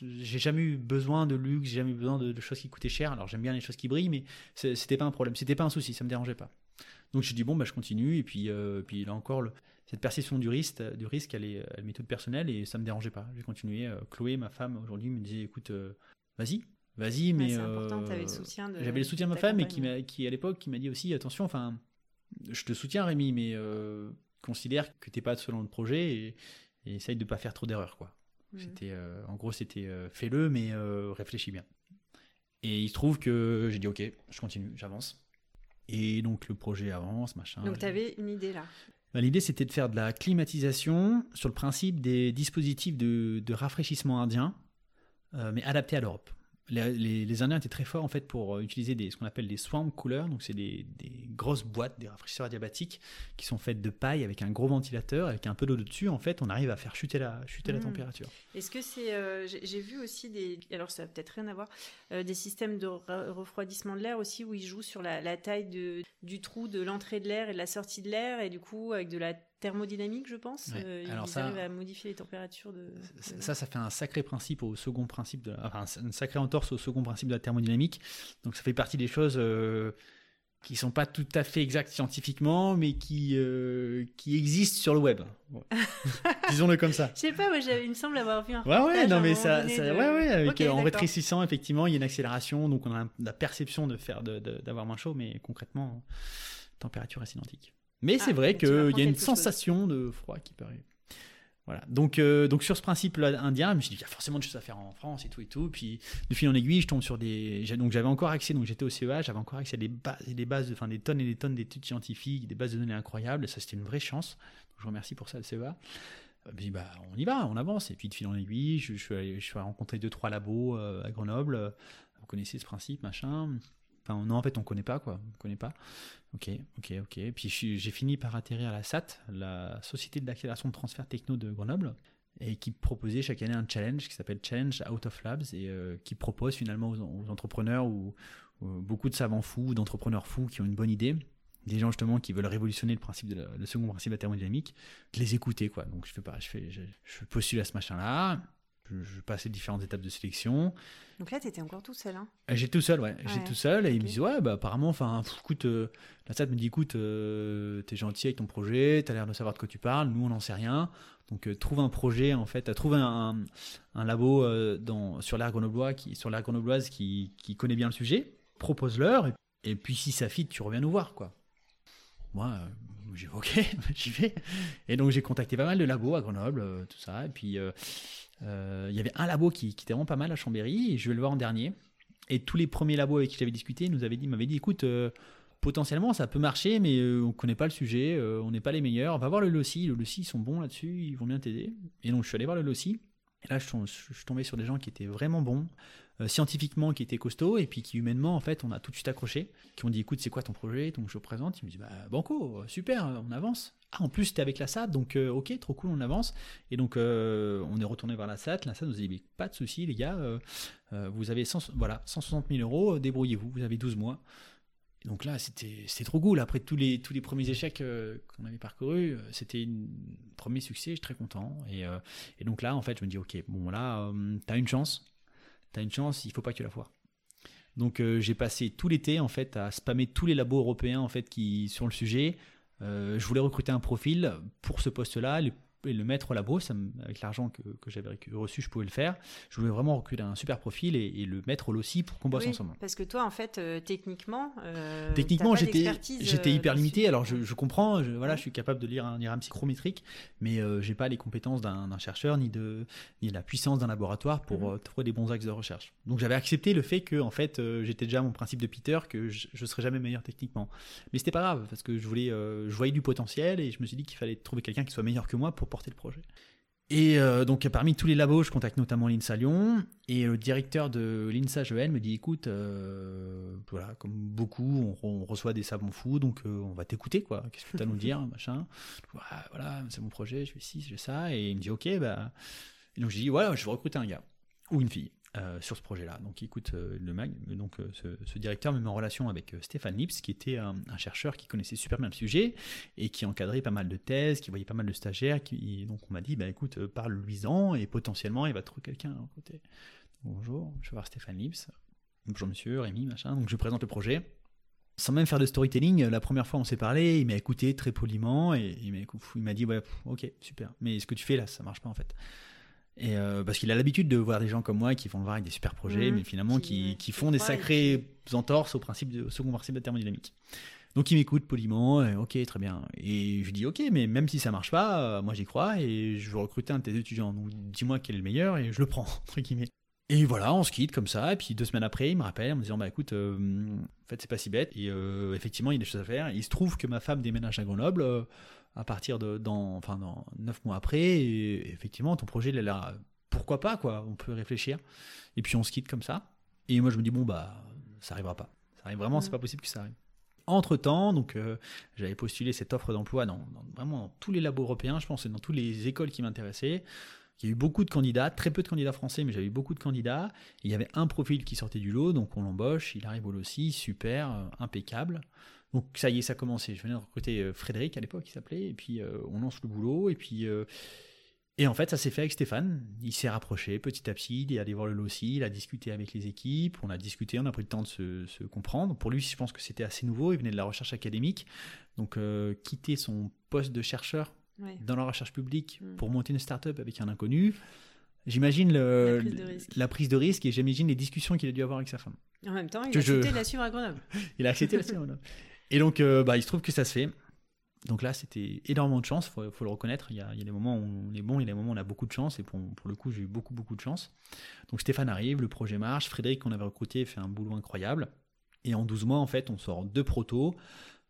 j'ai jamais eu besoin de luxe j'ai jamais eu besoin de, choses qui coûtaient cher alors j'aime bien les choses qui brillent mais c'était pas un problème c'était pas un souci ça me dérangeait pas donc je dis bon bah je continue et puis euh, puis là encore cette perception du risque du risque elle est, elle toute personnelle et ça me dérangeait pas j'ai continué Chloé ma femme aujourd'hui me disait écoute vas-y vas-y, mais. Euh, j'avais le soutien de. J'avais le soutien de ma femme, et qui, qui à l'époque, qui m'a dit aussi attention, enfin, je te soutiens, Rémi, mais euh, considère que t'es pas selon le projet et, essaye de pas faire trop d'erreurs, quoi. Mmh. C'était, euh, en gros, c'était fais-le, mais réfléchis bien. Et il se trouve que j'ai dit ok, je continue, j'avance. Et donc le projet avance, machin. Donc tu avais une idée là bah, L'idée c'était de faire de la climatisation sur le principe des dispositifs de, de rafraîchissement indien, mais adaptés à l'Europe les, Indiens étaient très forts en fait pour euh, utiliser des, ce qu'on appelle des swamp coolers, donc c'est des, grosses boîtes, des rafraîchisseurs adiabatiques qui sont faites de paille avec un gros ventilateur, avec un peu d'eau dessus. En fait, on arrive à faire chuter la, chuter la mmh. température. Est-ce que c'est, euh, j'ai vu aussi des, alors ça a peut-être rien à voir, euh, des systèmes de refroidissement de l'air aussi où ils jouent sur la, taille de, du trou de l'entrée de l'air et de la sortie de l'air et du coup avec de la thermodynamique, je pense. Euh, Alors ils ça, arrivent à modifier les températures de, Ça, ça fait un sacré principe au second principe, de, enfin, entorse au second principe de la thermodynamique. Donc ça fait partie des choses euh, qui sont pas tout à fait exactes scientifiquement, mais qui euh, qui existent sur le web. Disons-le comme ça. Je sais pas, moi, il me semble avoir vu un. Ouais, ouais, non, mais ça, ça ouais, ouais, en rétrécissant, effectivement, il y a une accélération, donc on a la perception de faire, d'avoir moins chaud, mais concrètement, température est identique. Mais c'est ah, vrai qu'il y a une sensation de froid qui arriver. Voilà. Donc, euh, donc sur ce principe indien, je me suis dit, il y a forcément des choses à faire en France et tout et tout. Puis de fil en aiguille, je tombe sur des. Donc j'avais encore accès, donc j'étais au CEA, j'avais encore accès à des bases, des bases, enfin des tonnes et des tonnes d'études scientifiques, des bases de données incroyables. Ça, c'était une vraie chance. Donc, je vous remercie pour ça, le CEA. Je me dis, bah, on y va, on avance. Et puis de fil en aiguille, je, je, suis, allé, je suis rencontrer deux, trois labos euh, à Grenoble. Vous connaissez ce principe, machin. Non, en fait, on connaît pas, quoi. On connaît pas. Ok, ok, ok. Puis j'ai fini par atterrir à la SAT, la Société d'accélération de transfert techno de Grenoble, et qui proposait chaque année un challenge qui s'appelle Challenge Out of Labs, et euh, qui propose finalement aux, entrepreneurs ou, beaucoup de savants fous, d'entrepreneurs fous qui ont une bonne idée, des gens justement qui veulent révolutionner le principe de le second principe de la thermodynamique, de les écouter, quoi. Donc je fais pas, je fais, je, je postule à ce machin-là je, passais différentes étapes de sélection. Donc là, tu étais encore tout seul, hein euh, J'étais tout seul, ouais. J'étais tout seul et il me disait, ouais, bah apparemment, enfin, écoute, euh, la SAT me dit, écoute, euh, t'es gentil avec ton projet, t'as l'air de savoir de quoi tu parles, nous, on n'en sait rien. Donc, trouve un projet, en fait, trouve un, un, labo dans, sur l'air grenoblois, qui, sur l'air grenobloise qui, qui, connaît bien le sujet, propose-leur, et, et, puis si ça fit, tu reviens nous voir, quoi. Moi, j'ai ok, j'y vais. Et donc, j'ai contacté pas mal de labos à Grenoble, tout ça, et puis euh, il y avait un labo qui, qui, était vraiment pas mal à Chambéry, et je vais le voir en dernier. Et tous les premiers labos avec qui j'avais discuté nous avaient dit, m'avaient dit, écoute, euh, potentiellement ça peut marcher, mais euh, on connaît pas le sujet, on n'est pas les meilleurs. On va voir le LOCI, le LOCI ils sont bons là-dessus, ils vont bien t'aider. Et donc je suis allé voir le LOCI. Et là, je, suis tombé sur des gens qui étaient vraiment bons, scientifiquement qui étaient costauds, et puis qui humainement, en fait, on a tout de suite accroché, qui ont dit, écoute, c'est quoi ton projet? Donc je présente, ils me disent, bah, banco, super, on avance. Ah, en plus, tu es avec la SAT, donc euh, ok, trop cool, on avance. Et donc, euh, on est retourné vers la SAT. La SAT nous a dit, pas de souci, les gars, euh, vous avez voilà, 160 000 euros, débrouillez-vous, vous avez 12 mois. Donc là, c'était trop cool. Après tous les, tous les premiers échecs qu'on avait parcourus, c'était un premier succès, je suis très content. Et, et, donc là, en fait, je me dis, ok, bon, là, tu as une chance. Tu as une chance, il faut pas que tu la foires. Donc j'ai passé tout l'été en fait à spammer tous les labos européens en fait qui sur le sujet, euh, je voulais recruter un profil pour ce poste-là et le mettre au labo, ça avec l'argent que, que j'avais reçu, je pouvais le faire. Je voulais vraiment recruter un super profil et, le mettre au LOCI pour qu'on bosse oui, ensemble. Parce que toi, en fait, euh, techniquement, euh, techniquement, j'étais j'étais hyper limité. Alors, je, je comprends, je, voilà, je suis capable de lire un diagramme psychrométrique, mais j'ai pas les compétences d'un chercheur ni de ni la puissance d'un laboratoire pour mhm. trouver des bons axes de recherche. Donc, j'avais accepté le fait que, en fait, j'étais déjà mon principe de Peter que je, je serais jamais meilleur techniquement. Mais c'était pas grave parce que je voulais, je voyais du potentiel et je me suis dit qu'il fallait trouver quelqu'un qui soit meilleur que moi pour porter le projet. Et euh, donc parmi tous les labos, je contacte notamment l'INSA Lyon et le directeur de l'INSA GEN me dit écoute, euh, voilà, comme beaucoup, on, reçoit des savants fous, donc euh, on va t'écouter quoi. Qu'est-ce que tu as à nous dire, machin? Voilà, c'est mon projet, je fais ci, je fais ça, et il me dit ok, bah. Et donc je dis voilà, je vais recruter un gars ou une fille. Euh, sur ce projet-là. Donc, écoute, euh, le mag, donc ce, directeur me met en relation avec Stéphane Lips, qui était un, chercheur qui connaissait super bien le sujet et qui encadrait pas mal de thèses, qui voyait pas mal de stagiaires. Donc, on m'a dit, bah, écoute, parle-lui-en et potentiellement, il va trouver quelqu'un à côté. Bonjour, je vais voir Stéphane Lips. Bonjour monsieur, Rémi, machin. Donc, je présente le projet sans même faire de storytelling, la première fois on s'est parlé, il m'a écouté très poliment et il m'a dit ouais ok super, mais ce que tu fais là ça marche pas en fait. Et euh, parce qu'il a l'habitude de voir des gens comme moi qui font le voir avec des super projets, mhm. mais finalement qui, qui, font des sacrés entorses au principe de, au second principe de la thermodynamique. Donc il m'écoute poliment, ok très bien. Et je lui dis ok, mais même si ça marche pas, euh, moi j'y crois et je veux recruter un de tes étudiants. Donc dis-moi quel est le meilleur et je le prends entre guillemets. Et voilà, on se quitte comme ça. Et puis deux semaines après, il me rappelle en me disant Bah écoute, euh, en fait, c'est pas si bête. Et euh, effectivement, il y a des choses à faire. il se trouve que ma femme déménage à Grenoble euh, à partir de dans, enfin, dans 9 mois après. Et effectivement, ton projet, là. Pourquoi pas, quoi On peut réfléchir. Et puis on se quitte comme ça. Et moi, je me dis Bon, bah, ça arrivera pas. Ça arrive vraiment, c'est pas possible que ça arrive. Entre temps, donc j'avais postulé cette offre d'emploi dans, vraiment dans tous les labos européens, je pense, et dans toutes les écoles qui m'intéressaient. Il y a eu beaucoup de candidats, très peu de candidats français, mais j'avais eu beaucoup de candidats. il y avait un profil qui sortait du lot, donc on l'embauche, il arrive au LOCI, super, euh, impeccable. Donc ça y est, ça a commencé. Je venais de recruter euh, Frédéric à l'époque, il s'appelait, et puis euh, on lance le boulot, et puis... et en fait, ça s'est fait avec Stéphane. Il s'est rapproché petit à petit, il est allé voir le LOCI, il a discuté avec les équipes, on a discuté, on a pris le temps de se, se comprendre. Pour lui, je pense que c'était assez nouveau, il venait de la recherche académique. Donc quitter son poste de chercheur dans la recherche publique mm. pour monter une start-up avec un inconnu. J'imagine la, prise de risque et j'imagine les discussions qu'il a dû avoir avec sa femme. En même temps, il a accepté de la suivre à Grenoble. il a accepté de la suivre à Grenoble. Et donc, euh, bah, il se trouve que ça se fait. Donc là, c'était énormément de chance, il faut, le reconnaître. Il y, a, il des moments où on est bon, il y a des moments où on a beaucoup de chance, et pour, pour le coup, j'ai eu beaucoup, beaucoup de chance. Donc Stéphane arrive, le projet marche, Frédéric, qu'on avait recruté, fait un boulot incroyable. Et en 12 mois, en fait, on sort deux protos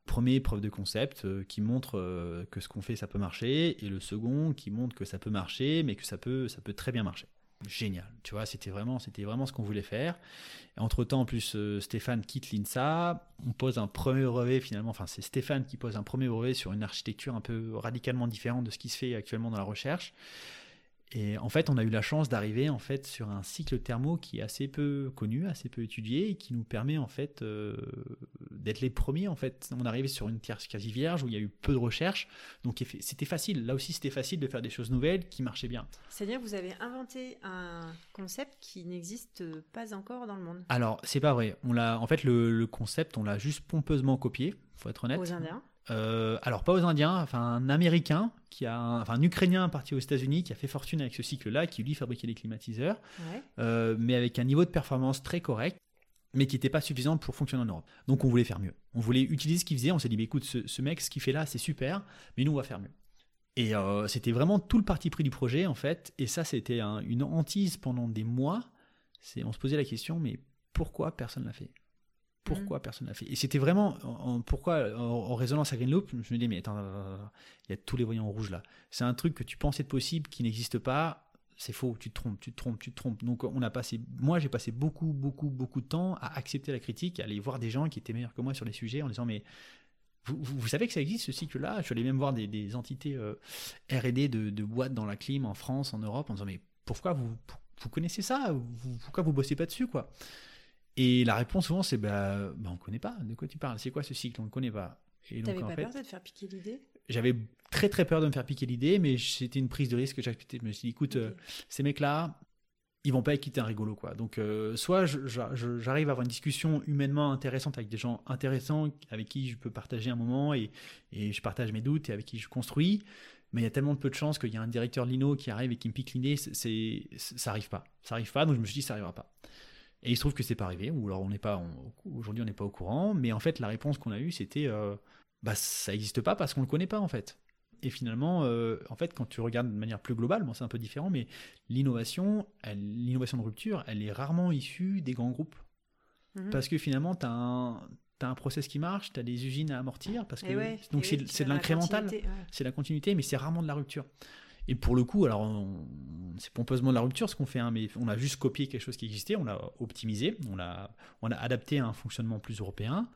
premier preuve de concept euh, qui montre euh, que ce qu'on fait ça peut marcher et le second qui montre que ça peut marcher mais que ça peut ça peut très bien marcher génial. Tu vois c'était vraiment c'était vraiment ce qu'on voulait faire. Entre temps en plus euh, Stéphane quitte l'INSA. On pose un premier brevet finalement. Enfin c'est Stéphane qui pose un premier brevet sur une architecture un peu radicalement différente de ce qui se fait actuellement dans la recherche et en fait, on a eu la chance d'arriver en fait sur un cycle thermo qui est assez peu connu, assez peu étudié, et qui nous permet en fait euh, d'être les premiers. En fait, on arrivé sur une terre quasi vierge où il y a eu peu de recherche, donc c'était facile. Là aussi, c'était facile de faire des choses nouvelles qui marchaient bien. C'est-à-dire, vous avez inventé un concept qui n'existe pas encore dans le monde. Alors, c'est pas vrai. On l'a, en fait, le, le concept, on l'a juste pompeusement copié. Faut être honnête. Aux Indiens. Euh, alors pas aux Indiens, enfin un Américain qui a, enfin un Ukrainien parti aux États-Unis qui a fait fortune avec ce cycle-là, qui lui fabriquait des climatiseurs, euh, mais avec un niveau de performance très correct, mais qui n'était pas suffisant pour fonctionner en Europe. Donc on voulait faire mieux. On voulait utiliser ce qu'il faisait. On s'est dit, écoute, ce, mec, ce qu'il fait là, c'est super, mais nous on va faire mieux. Et euh, c'était vraiment tout le parti pris du projet en fait. Et ça, c'était une hantise pendant des mois. C'est, on se posait la question, mais pourquoi personne l'a fait? Pourquoi mm. personne n'a fait Et c'était vraiment en, pourquoi en, résonance à Green Loop, je me dis mais attends, il y a tous les voyants rouges là. C'est un truc que tu pensais de possible qui n'existe pas. C'est faux, tu te trompes, tu te trompes, tu te trompes. Donc on a passé, moi j'ai passé beaucoup, beaucoup, beaucoup de temps à accepter la critique, à aller voir des gens qui étaient meilleurs que moi sur les sujets en disant mais vous, savez que ça existe ce cycle-là? Je suis allé même voir des, entités euh, R&D de, de, boîtes dans la clim en France, en Europe, en disant mais pourquoi vous, vous connaissez ça? Pourquoi vous bossez pas dessus quoi? Et la réponse souvent c'est bah, bah on connaît pas. De quoi tu parles? C'est quoi ce cycle? On ne connaît pas. Et donc, pas peur de te faire piquer l'idée? J'avais très très peur de me faire piquer l'idée, mais c'était une prise de risque que j'acceptais. Je me suis dit, écoute, euh, ces mecs-là, ils vont pas quitter un rigolo quoi. Donc euh, soit j'arrive à avoir une discussion humainement intéressante avec des gens intéressants avec qui je peux partager un moment et, et je partage mes doutes et avec qui je construis. Mais il y a tellement de peu de chances qu'il y a un directeur Lino qui arrive et qui me pique l'idée, c'est ça arrive pas. Ça arrive pas, donc je me suis dit ça arrivera pas. Et il se trouve que c'est pas arrivé, ou alors on n'est pas, aujourd'hui on n'est pas au courant, mais en fait la réponse qu'on a eue c'était, euh, bah ça n'existe pas parce qu'on le connaît pas en fait. Et finalement, euh, en fait, quand tu regardes de manière plus globale, bon c'est un peu différent, mais l'innovation, l'innovation de rupture, elle est rarement issue des grands groupes. Mhm. Parce que finalement, tu as un, as un process qui marche, tu as des usines à amortir, parce que donc c'est de l'incrémental, c'est la continuité, mais c'est rarement de la rupture. Et pour le coup, alors c'est pompeusement de la rupture ce qu'on fait, hein, mais on a juste copié quelque chose qui existait, on l'a optimisé, on l'a on a adapté à un fonctionnement plus européen.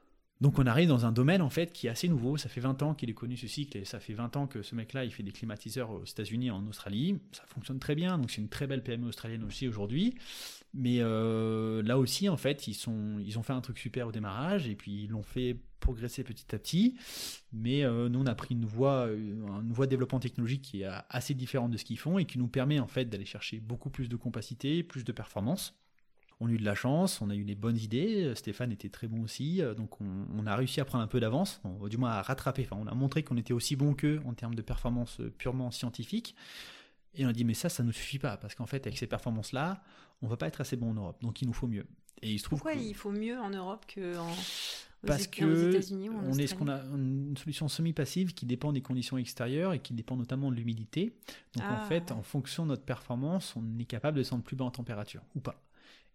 Donc on arrive dans un domaine en fait qui est assez nouveau. Ça fait 20 ans qu'il est connu ce cycle et ça fait 20 ans que ce mec-là il fait des climatiseurs aux États-Unis et en Australie. Ça fonctionne très bien. Donc c'est une très belle PME australienne aussi aujourd'hui. Mais euh, là aussi en fait ils ont fait un truc super au démarrage et puis ils l'ont fait progresser petit à petit. Mais euh, nous on a pris une voie une voie de développement technologique qui est assez différente de ce qu'ils font et qui nous permet en fait d'aller chercher beaucoup plus de compacité, plus de performance on a eu de la chance, on a eu des bonnes idées, euh, Stéphane était très bon aussi, euh, donc on, a réussi à prendre un peu d'avance, du moins à rattraper, enfin on a montré qu'on était aussi bon qu'eux en termes de performance euh, purement scientifique, et on a dit mais ça, ça ne suffit pas, parce qu'en fait avec ces performances-là, on va pas être assez bon en Europe, donc il nous faut mieux. Et il se trouve Pourquoi il faut mieux en Europe qu'en parce que on est ce qu'on a une solution semi-passive qui dépend des conditions extérieures et qui dépend notamment de l'humidité. Donc en ah, fait, en fonction de notre performance, on est capable de descendre plus bas en température ou pas.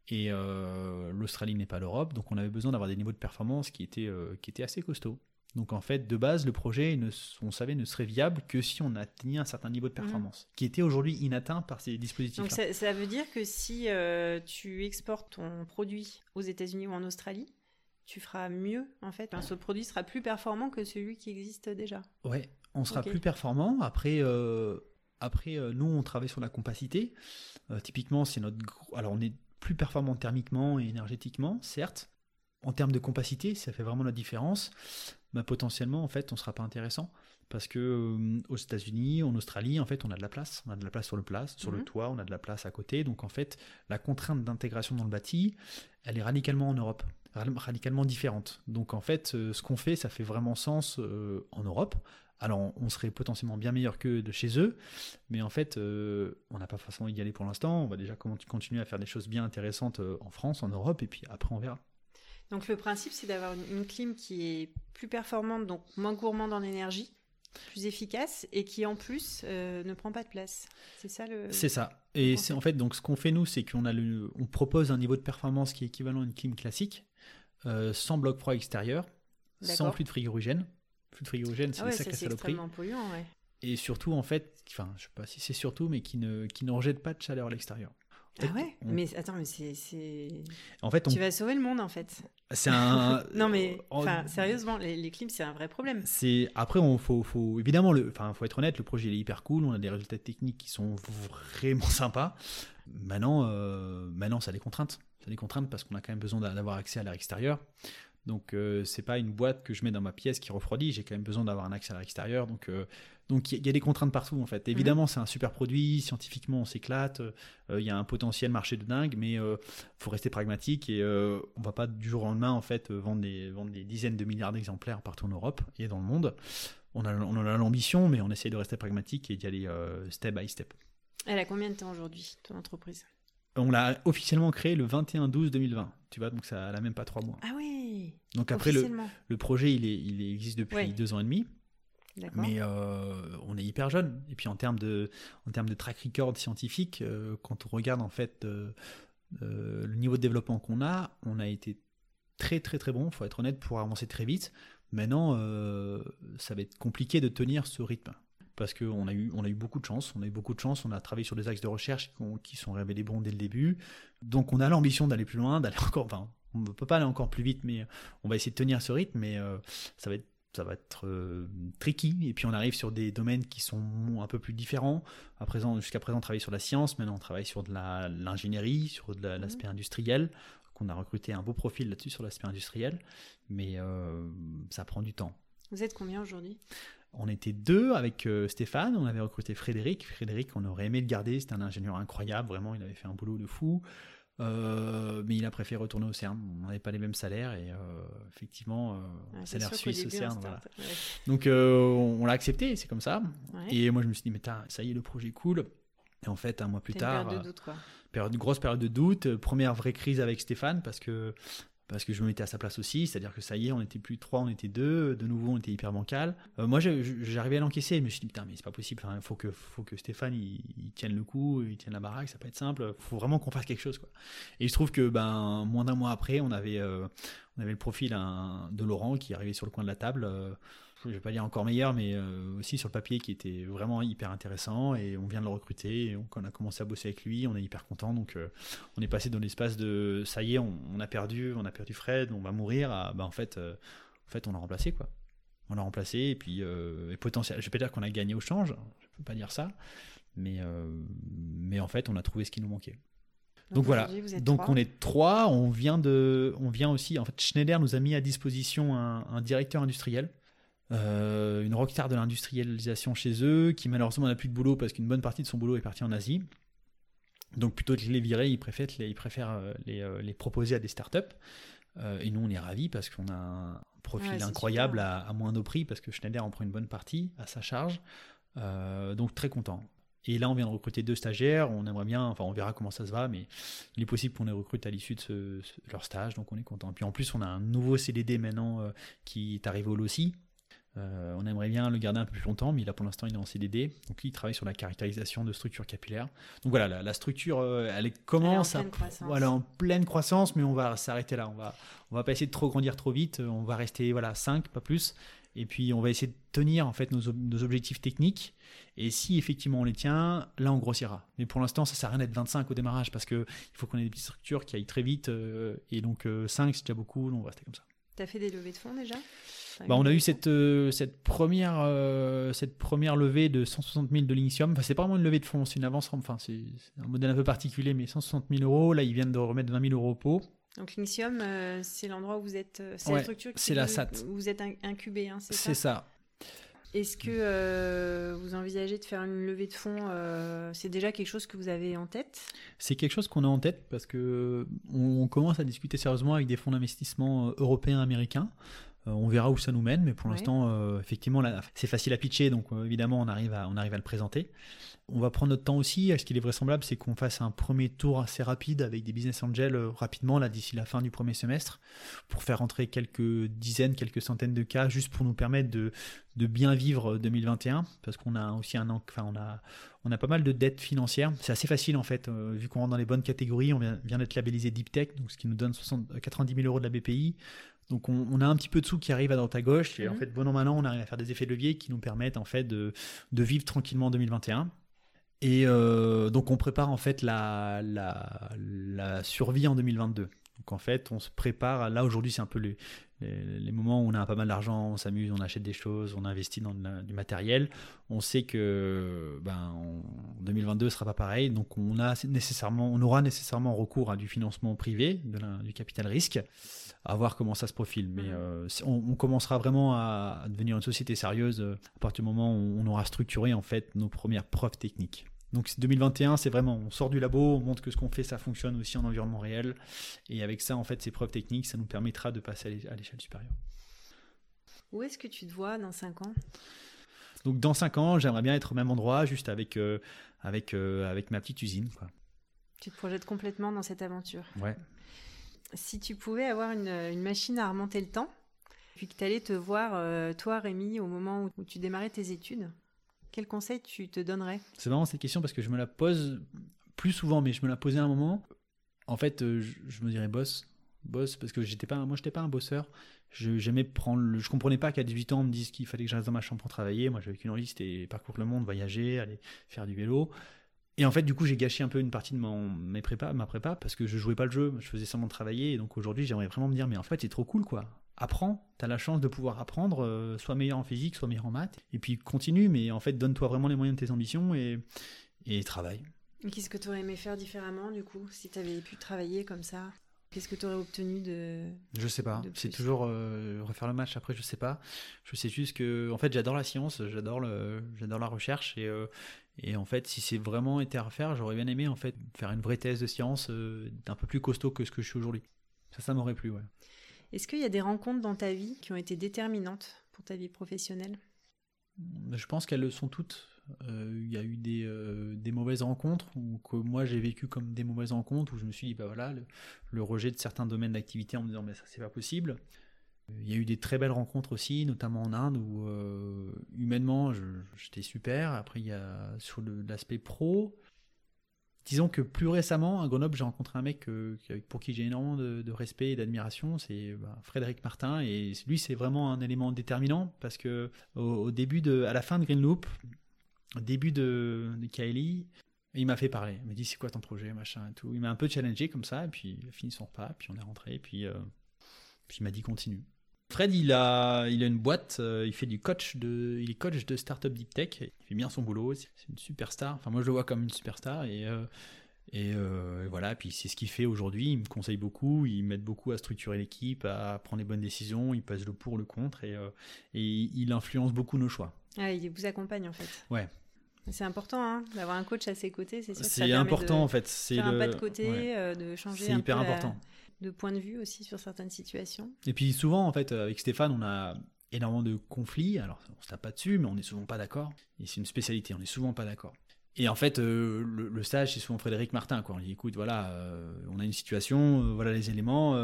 Et euh, l'Australie n'est pas l'Europe, donc on avait besoin d'avoir des niveaux de performance qui étaient, euh, qui étaient assez costauds. Donc en fait, de base, le projet, on savait, ne serait viable que si on atteignait un certain niveau de mhm. performance, qui était aujourd'hui inatteint par ces dispositifs. Donc ça, veut dire que si euh, tu exportes ton produit aux États-Unis ou en Australie, tu feras mieux en fait. ce produit sera plus performant que celui qui existe déjà. Ouais, on sera plus performant. Après, après nous, on travaille sur la compacité. typiquement, c'est notre. Alors on est plus performant thermiquement et énergétiquement, certes. En termes de compacité, ça fait vraiment la différence. Mais bah, potentiellement, en fait, on ne sera pas intéressant parce que euh, aux États-Unis, en Australie, en fait, on a de la place. On a de la place sur le place, sur le mhm. toit, on a de la place à côté. Donc, en fait, la contrainte d'intégration dans le bâti, elle est radicalement en Europe, radicalement différente. Donc, en fait, euh, ce qu'on fait, ça fait vraiment sens euh, en Europe. Alors, on serait potentiellement bien meilleur que de chez eux, mais en fait, euh, on n'a pas forcément y aller pour l'instant. On va déjà continuer à faire des choses bien intéressantes euh, en France, en Europe, et puis après, on verra. Donc, le principe, c'est d'avoir une, clim qui est plus performante, donc moins gourmande en énergie, plus efficace, et qui en plus euh, ne prend pas de place. C'est ça le. C'est ça. Et c'est en fait, donc, ce qu'on fait nous, c'est qu'on a le, on propose un niveau de performance qui est équivalent à une clim classique, sans bloc froid extérieur, sans fluide frigorigène plus de frigorigène, c'est ah ça extrêmement polluant, ouais. Et surtout, en fait, enfin, je sais pas si c'est surtout, mais qui ne, qui ne rejette pas de chaleur à l'extérieur. ah ouais Mais attends, mais c'est. En fait, tu vas sauver le monde, en fait. C'est un. non, mais enfin, sérieusement, les, les clims, c'est un vrai problème. C'est après, on faut, faut évidemment, le, enfin, faut être honnête, le projet il est hyper cool. On a des résultats techniques qui sont vraiment sympas. Maintenant, euh, maintenant, ça a des contraintes. Ça a des contraintes parce qu'on a quand même besoin d'avoir accès à l'air extérieur. Donc euh, c'est pas une boîte que je mets dans ma pièce qui refroidit, j'ai quand même besoin d'avoir un accès à l'extérieur. Donc euh, donc il y, a des contraintes partout en fait. Évidemment, mhm. c'est un super produit, scientifiquement on s'éclate, euh, il y a un potentiel marché de dingue, mais il faut rester pragmatique et on va pas du jour au lendemain en fait vendre des, vendre des dizaines de milliards d'exemplaires partout en Europe et dans le monde. On a, on a l'ambition, mais on essaie de rester pragmatique et d'y aller step by step. Elle a combien de temps aujourd'hui, ton entreprise? On l'a officiellement créé le 21-12-2020. Tu vois, donc ça n'a même pas trois mois. Ah oui Donc après, le, le, projet, il, est, il existe depuis deux ans et demi. Mais euh, on est hyper jeune. Et puis en termes de, en termes de track record scientifique, euh, quand on regarde en fait euh, le niveau de développement qu'on a, on a été très très très bon, il faut être honnête, pour avancer très vite. Maintenant, ça va être compliqué de tenir ce rythme parce qu'on a eu, on a eu beaucoup de chance. On a eu beaucoup de chance. On a travaillé sur des axes de recherche qui, sont révélés bons dès le début. Donc on a l'ambition d'aller plus loin, d'aller encore. Enfin, on ne peut pas aller encore plus vite, mais on va essayer de tenir ce rythme. Mais euh, ça va être ça va être euh, tricky. Et puis on arrive sur des domaines qui sont un peu plus différents. À présent, jusqu'à présent, on travaille sur la science. Maintenant, on travaille sur de l'ingénierie, sur de mmh. l'aspect industriel. On a recruté un beau profil là-dessus sur l'aspect industriel, mais euh, ça prend du temps. Vous êtes combien aujourd'hui? On était deux avec euh, Stéphane, on avait recruté Frédéric. Frédéric, on aurait aimé le garder, c'était un ingénieur incroyable, vraiment, il avait fait un boulot de fou. Euh, mais il a préféré retourner au CERN. On n'avait pas les mêmes salaires et euh, effectivement, salaire suisse au CERN. Donc on, l'a accepté, c'est comme ça. Et moi je me suis dit, mais ça y est, le projet est cool. Et en fait, un mois plus tard, période de doute, quoi. Période, grosse période de doute, première vraie crise avec Stéphane parce que parce que je me mettais à sa place aussi, c'est-à-dire que ça y est, on était plus trois, on était deux, de nouveau on était hyper bancal. Euh, moi j'arrivais à l'encaisser, je me suis dit putain mais c'est pas possible, il faut que, Stéphane il, tienne le coup, il tienne la baraque, ça peut être simple, faut vraiment qu'on fasse quelque chose quoi. Et il se trouve que ben moins d'un mois après, on avait, euh, le profil de Laurent qui arrivait sur le coin de la table. Euh, je vais pas dire encore meilleur, mais euh, aussi sur le papier qui était vraiment hyper intéressant. Et on vient de le recruter. Et on, a commencé à bosser avec lui, on est hyper content. Donc euh, on est passé dans l'espace de ça y est, on, a perdu, on a perdu Fred, on va mourir. À, bah, en fait, euh, En fait, on l'a remplacé, quoi. On l'a remplacé, et puis, et potentiel, je vais pas dire qu'on a gagné au change, je peux pas dire ça, mais, mais en fait, on a trouvé ce qui nous manquait. Donc, voilà. Donc on est trois. On vient de, on vient aussi. En fait, Schneider nous a mis à disposition un, directeur industriel, euh, une rockstar de l'industrialisation chez eux, qui malheureusement n'a plus de boulot parce qu'une bonne partie de son boulot est partie en Asie. Donc plutôt que de les virer, ils préfèrent les, ils préfèrent les, les proposer à des startups. Euh, et nous, on est ravis parce qu'on a un profil incroyable à, à, moindre prix parce que Schneider en prend une bonne partie à sa charge. Euh, donc très content. Et là, on vient de recruter deux stagiaires. On aimerait bien, enfin, on verra comment ça se va, mais il est possible qu'on les recrute à l'issue de, leur stage, donc on est content. Puis en plus, on a un nouveau CDD maintenant euh, qui est arrivé au LOCI, euh, on aimerait bien le garder un peu plus longtemps, mais là pour l'instant il est en CDD. Donc il travaille sur la caractérisation de structures capillaires. Donc voilà, la, structure, euh, elle commence elle est en, voilà, en pleine croissance, mais on va s'arrêter là. On va, on va pas essayer de trop grandir trop vite. On va rester voilà 5, pas plus. Et puis on va essayer de tenir en fait nos, objectifs techniques. Et si effectivement on les tient, là on grossira. Mais pour l'instant, ça sert à rien d'être 25 au démarrage parce que il faut qu'on ait des petites structures qui aillent très vite. Euh, et donc 5 c'est déjà beaucoup. Donc on va rester comme ça. Tu as fait des levées de fonds déjà? Bah, on a eu cette, euh, cette, première, euh, cette première levée de 160 000 de l'Initium. Enfin, c'est pas vraiment une levée de fonds, c'est une avance. Enfin, c'est un modèle un peu particulier, mais 160 000 euros. Là, ils viennent de remettre 20 000 euros au pot. Donc l'Initium, euh, c'est l'endroit où vous êtes. c'est la structure la SAT. Où vous êtes incubé, hein, c'est ça C'est ça. Est-ce que vous envisagez de faire une levée de fonds C'est déjà quelque chose que vous avez en tête? C'est quelque chose qu'on a en tête parce que on, commence à discuter sérieusement avec des fonds d'investissement européens, américains. Euh, on verra où ça nous mène, mais pour l'instant, euh, effectivement, c'est facile à pitcher, donc euh, évidemment, on arrive, à, on arrive à le présenter. On va prendre notre temps aussi. Ce qu'il est vraisemblable, c'est qu'on fasse un premier tour assez rapide avec des business angels rapidement, là, d'ici la fin du premier semestre, pour faire entrer quelques dizaines, quelques centaines de cas, juste pour nous permettre de, bien vivre 2021, parce qu'on a aussi un enfin, on a, on a pas mal de dettes financières. C'est assez facile, en fait, vu qu'on rentre dans les bonnes catégories. On vient, d'être labellisé Deep Tech, donc ce qui nous donne 60, 90 000 euros de la BPI. Donc on, a un petit peu de sous qui arrivent à droite à gauche et en mhm. fait bon an mal an on arrive à faire des effets de levier qui nous permettent en fait de, vivre tranquillement en 2021. Et euh, donc on prépare en fait la, la, survie en 2022. Donc en fait on se prépare, là aujourd'hui c'est un peu les, les, moments où on a pas mal d'argent, on s'amuse, on achète des choses, on investit dans du matériel. On sait que ben, en 2022 ne sera pas pareil, donc on, a nécessairement, on aura nécessairement recours à du financement privé, du capital risque à voir comment ça se profile. Mais mhm. euh, on, commencera vraiment à, devenir une société sérieuse euh, à partir du moment où on aura structuré en fait nos premières preuves techniques. Donc 2021, c'est vraiment, on sort du labo, on montre que ce qu'on fait, ça fonctionne aussi en environnement réel. Et avec ça, en fait, ces preuves techniques, ça nous permettra de passer à l'échelle supérieure. Où est-ce que tu te vois dans 5 ans? Donc dans 5 ans, j'aimerais bien être au même endroit, juste avec, euh, avec, avec ma petite usine. Quoi. Tu te projettes complètement dans cette aventure? Ouais, si tu pouvais avoir une, machine à remonter le temps, puis que tu allais te voir, euh, toi Rémi, au moment où, tu démarrais tes études, quel conseil tu te donnerais? C'est vraiment cette question parce que je me la pose plus souvent, mais je me la posais à un moment. En fait, euh, je, me dirais boss, boss, parce que j'étais pas, moi j'étais pas un bosseur. Je j'aimais prendre, je comprenais pas qu'à 18 ans on me dise qu'il fallait que je reste dans ma chambre pour travailler. Moi j'avais qu'une envie, c'était parcourir le monde, voyager, aller faire du vélo. Et en fait, du coup, j'ai gâché un peu une partie de mon, mes prépa, ma prépa parce que je jouais pas le jeu, je faisais seulement travailler. Et donc aujourd'hui, j'aimerais vraiment me dire, mais en fait, c'est trop cool, quoi. Apprends, tu as la chance de pouvoir apprendre, euh, soit meilleur en physique, soit meilleur en maths. Et puis continue, mais en fait, donne-toi vraiment les moyens de tes ambitions et, et travaille. Qu'est-ce que tu aurais aimé faire différemment, du coup, si tu avais pu travailler comme ça? Qu'est-ce que tu aurais obtenu de. Je sais pas. C'est toujours euh, refaire le match après, je sais pas. Je sais juste que, en fait, j'adore la science, j'adore le, j'adore la recherche et, euh, et en fait, si c'est vraiment été à refaire, j'aurais bien aimé en fait faire une vraie thèse de science euh, un peu plus costaud que ce que je suis aujourd'hui. Ça, ça m'aurait plu, ouais. Est-ce qu'il y a des rencontres dans ta vie qui ont été déterminantes pour ta vie professionnelle? Je pense qu'elles le sont toutes. Euh, il y a eu des, euh, des, mauvaises rencontres ou que moi j'ai vécu comme des mauvaises rencontres où je me suis dit bah voilà le rejet de certains domaines d'activité en me disant mais ça c'est pas possible il y a eu des très belles rencontres aussi, notamment en Inde, où euh, humainement, j'étais super. Après, il y a sur l'aspect pro. Disons que plus récemment, à Grenoble, j'ai rencontré un mec pour qui j'ai énormément de, respect et d'admiration. C'est bah, Frédéric Martin. Et lui, c'est vraiment un élément déterminant parce que au, début de, à la fin de Green Loop, au début de, de Kylie, il m'a fait parler. Il m'a dit c'est quoi ton projet, machin et tout. Il m'a un peu challengé comme ça. Et puis, il a fini son repas. Puis on est rentré. Puis, euh, puis il m'a dit continue. Fred, il a, il a une boîte, euh, il fait du coach de, il est coach de startup deep tech, il fait bien son boulot, c'est une superstar. Enfin, moi, je le vois comme une superstar et euh, et euh, voilà. Puis c'est ce qu'il fait aujourd'hui. Il me conseille beaucoup, il m'aide beaucoup à structurer l'équipe, à prendre les bonnes décisions. Il passe le pour, le contre et et il influence beaucoup nos choix. Ah, il vous accompagne en fait. Ouais. C'est important hein, d'avoir un coach à ses côtés, c'est sûr. C'est important en fait. C'est un pas de côté, de changer. C'est hyper important de point de vue aussi sur certaines situations. Et puis souvent, en fait, avec Stéphane, on a énormément de conflits. Alors, on se tape pas dessus, mais on est souvent pas d'accord. Et c'est une spécialité, on est souvent pas d'accord. Et en fait, euh, le, stage, c'est souvent Frédéric Martin. Quoi. On dit, écoute, voilà, euh, on a une situation, euh, voilà les éléments,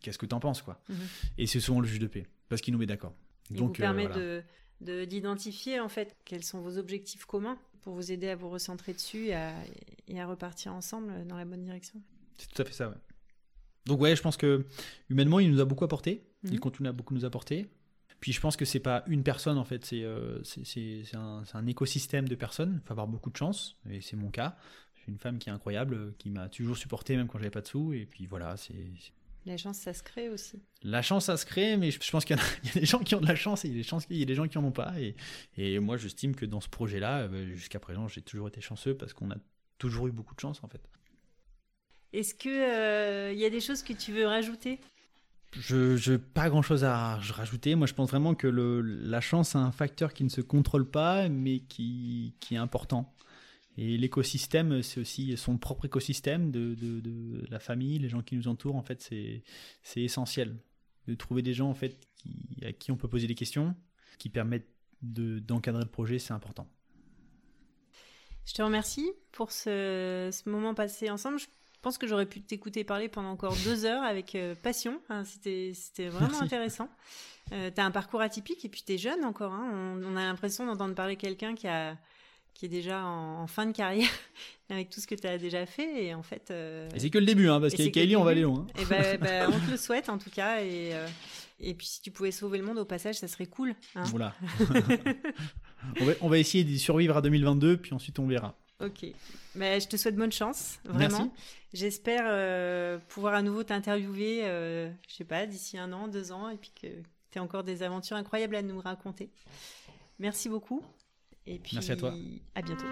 qu'est-ce que tu en penses quoi mhm. Et c'est souvent le juge de paix, parce qu'il nous met d'accord. Il Donc, vous permet de d'identifier en fait quels sont vos objectifs communs pour vous aider à vous recentrer dessus et à, et à repartir ensemble dans la bonne direction. C'est tout à fait ça, ouais. Donc ouais, je pense que humainement, il nous a beaucoup apporté. Il mhm. continue à beaucoup nous apporter. Puis je pense que c'est pas une personne en fait, c'est euh, un, un, écosystème de personnes. Il faut avoir beaucoup de chance, et c'est mon cas. J'ai une femme qui est incroyable, qui m'a toujours supporté même quand j'avais pas de sous. Et puis voilà, c'est. La chance, ça se crée aussi. La chance, ça se crée, mais je pense qu'il y, a des gens qui ont de la chance et il y a des, gens qui en ont pas. Et, et moi, j'estime que dans ce projet-là, euh, jusqu'à présent, j'ai toujours été chanceux parce qu'on a toujours eu beaucoup de chance en fait. Est-ce qu'il euh, y a des choses que tu veux rajouter? Je n'ai pas grand chose à rajouter. Moi, je pense vraiment que le, la chance, c'est un facteur qui ne se contrôle pas, mais qui, qui est important. Et l'écosystème, c'est aussi son propre écosystème de, de, de, la famille, les gens qui nous entourent. En fait, c'est essentiel de trouver des gens en fait qui, à qui on peut poser des questions, qui permettent d'encadrer le projet. C'est important. Je te remercie pour ce, ce moment passé ensemble. Je pense que j'aurais pu t'écouter parler pendant encore deux heures avec euh, passion. C'était, vraiment intéressant. Euh, tu as un parcours atypique et puis tu es jeune encore. Hein. On, a l'impression d'entendre parler quelqu'un qui, a, qui est déjà en, fin de carrière avec tout ce que tu as déjà fait. Et en fait. Euh, c'est que le début, hein, parce qu'avec Kylie, on va aller loin. Et ben, ben, on te le souhaite en tout cas. Et, et puis si tu pouvais sauver le monde au passage, ça serait cool. Hein. voilà. on, va, on va essayer d'y survivre à 2022, puis ensuite on verra. Ok. Mais je te souhaite bonne chance, vraiment. J'espère euh, pouvoir à nouveau t'interviewer, euh, je sais pas, d'ici un an, deux ans, et puis que tu as encore des aventures incroyables à nous raconter. Merci beaucoup. Et puis, Merci à toi. À bientôt.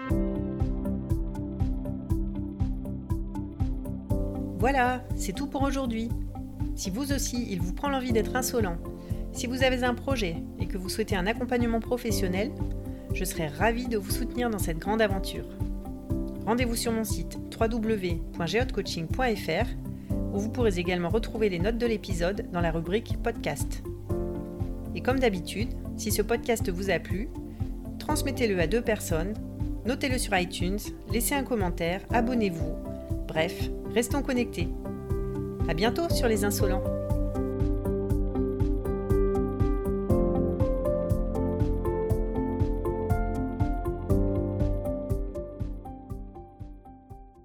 Voilà, c'est tout pour aujourd'hui. Si vous aussi, il vous prend l'envie d'être insolent, si vous avez un projet et que vous souhaitez un accompagnement professionnel, je serai ravie de vous soutenir dans cette grande aventure. Rendez-vous sur mon site www.geotcoaching.fr où vous pourrez également retrouver les notes de l'épisode dans la rubrique podcast. Et comme d'habitude, si ce podcast vous a plu, transmettez-le à deux personnes, notez-le sur iTunes, laissez un commentaire, abonnez-vous. Bref, restons connectés. À bientôt sur les insolents.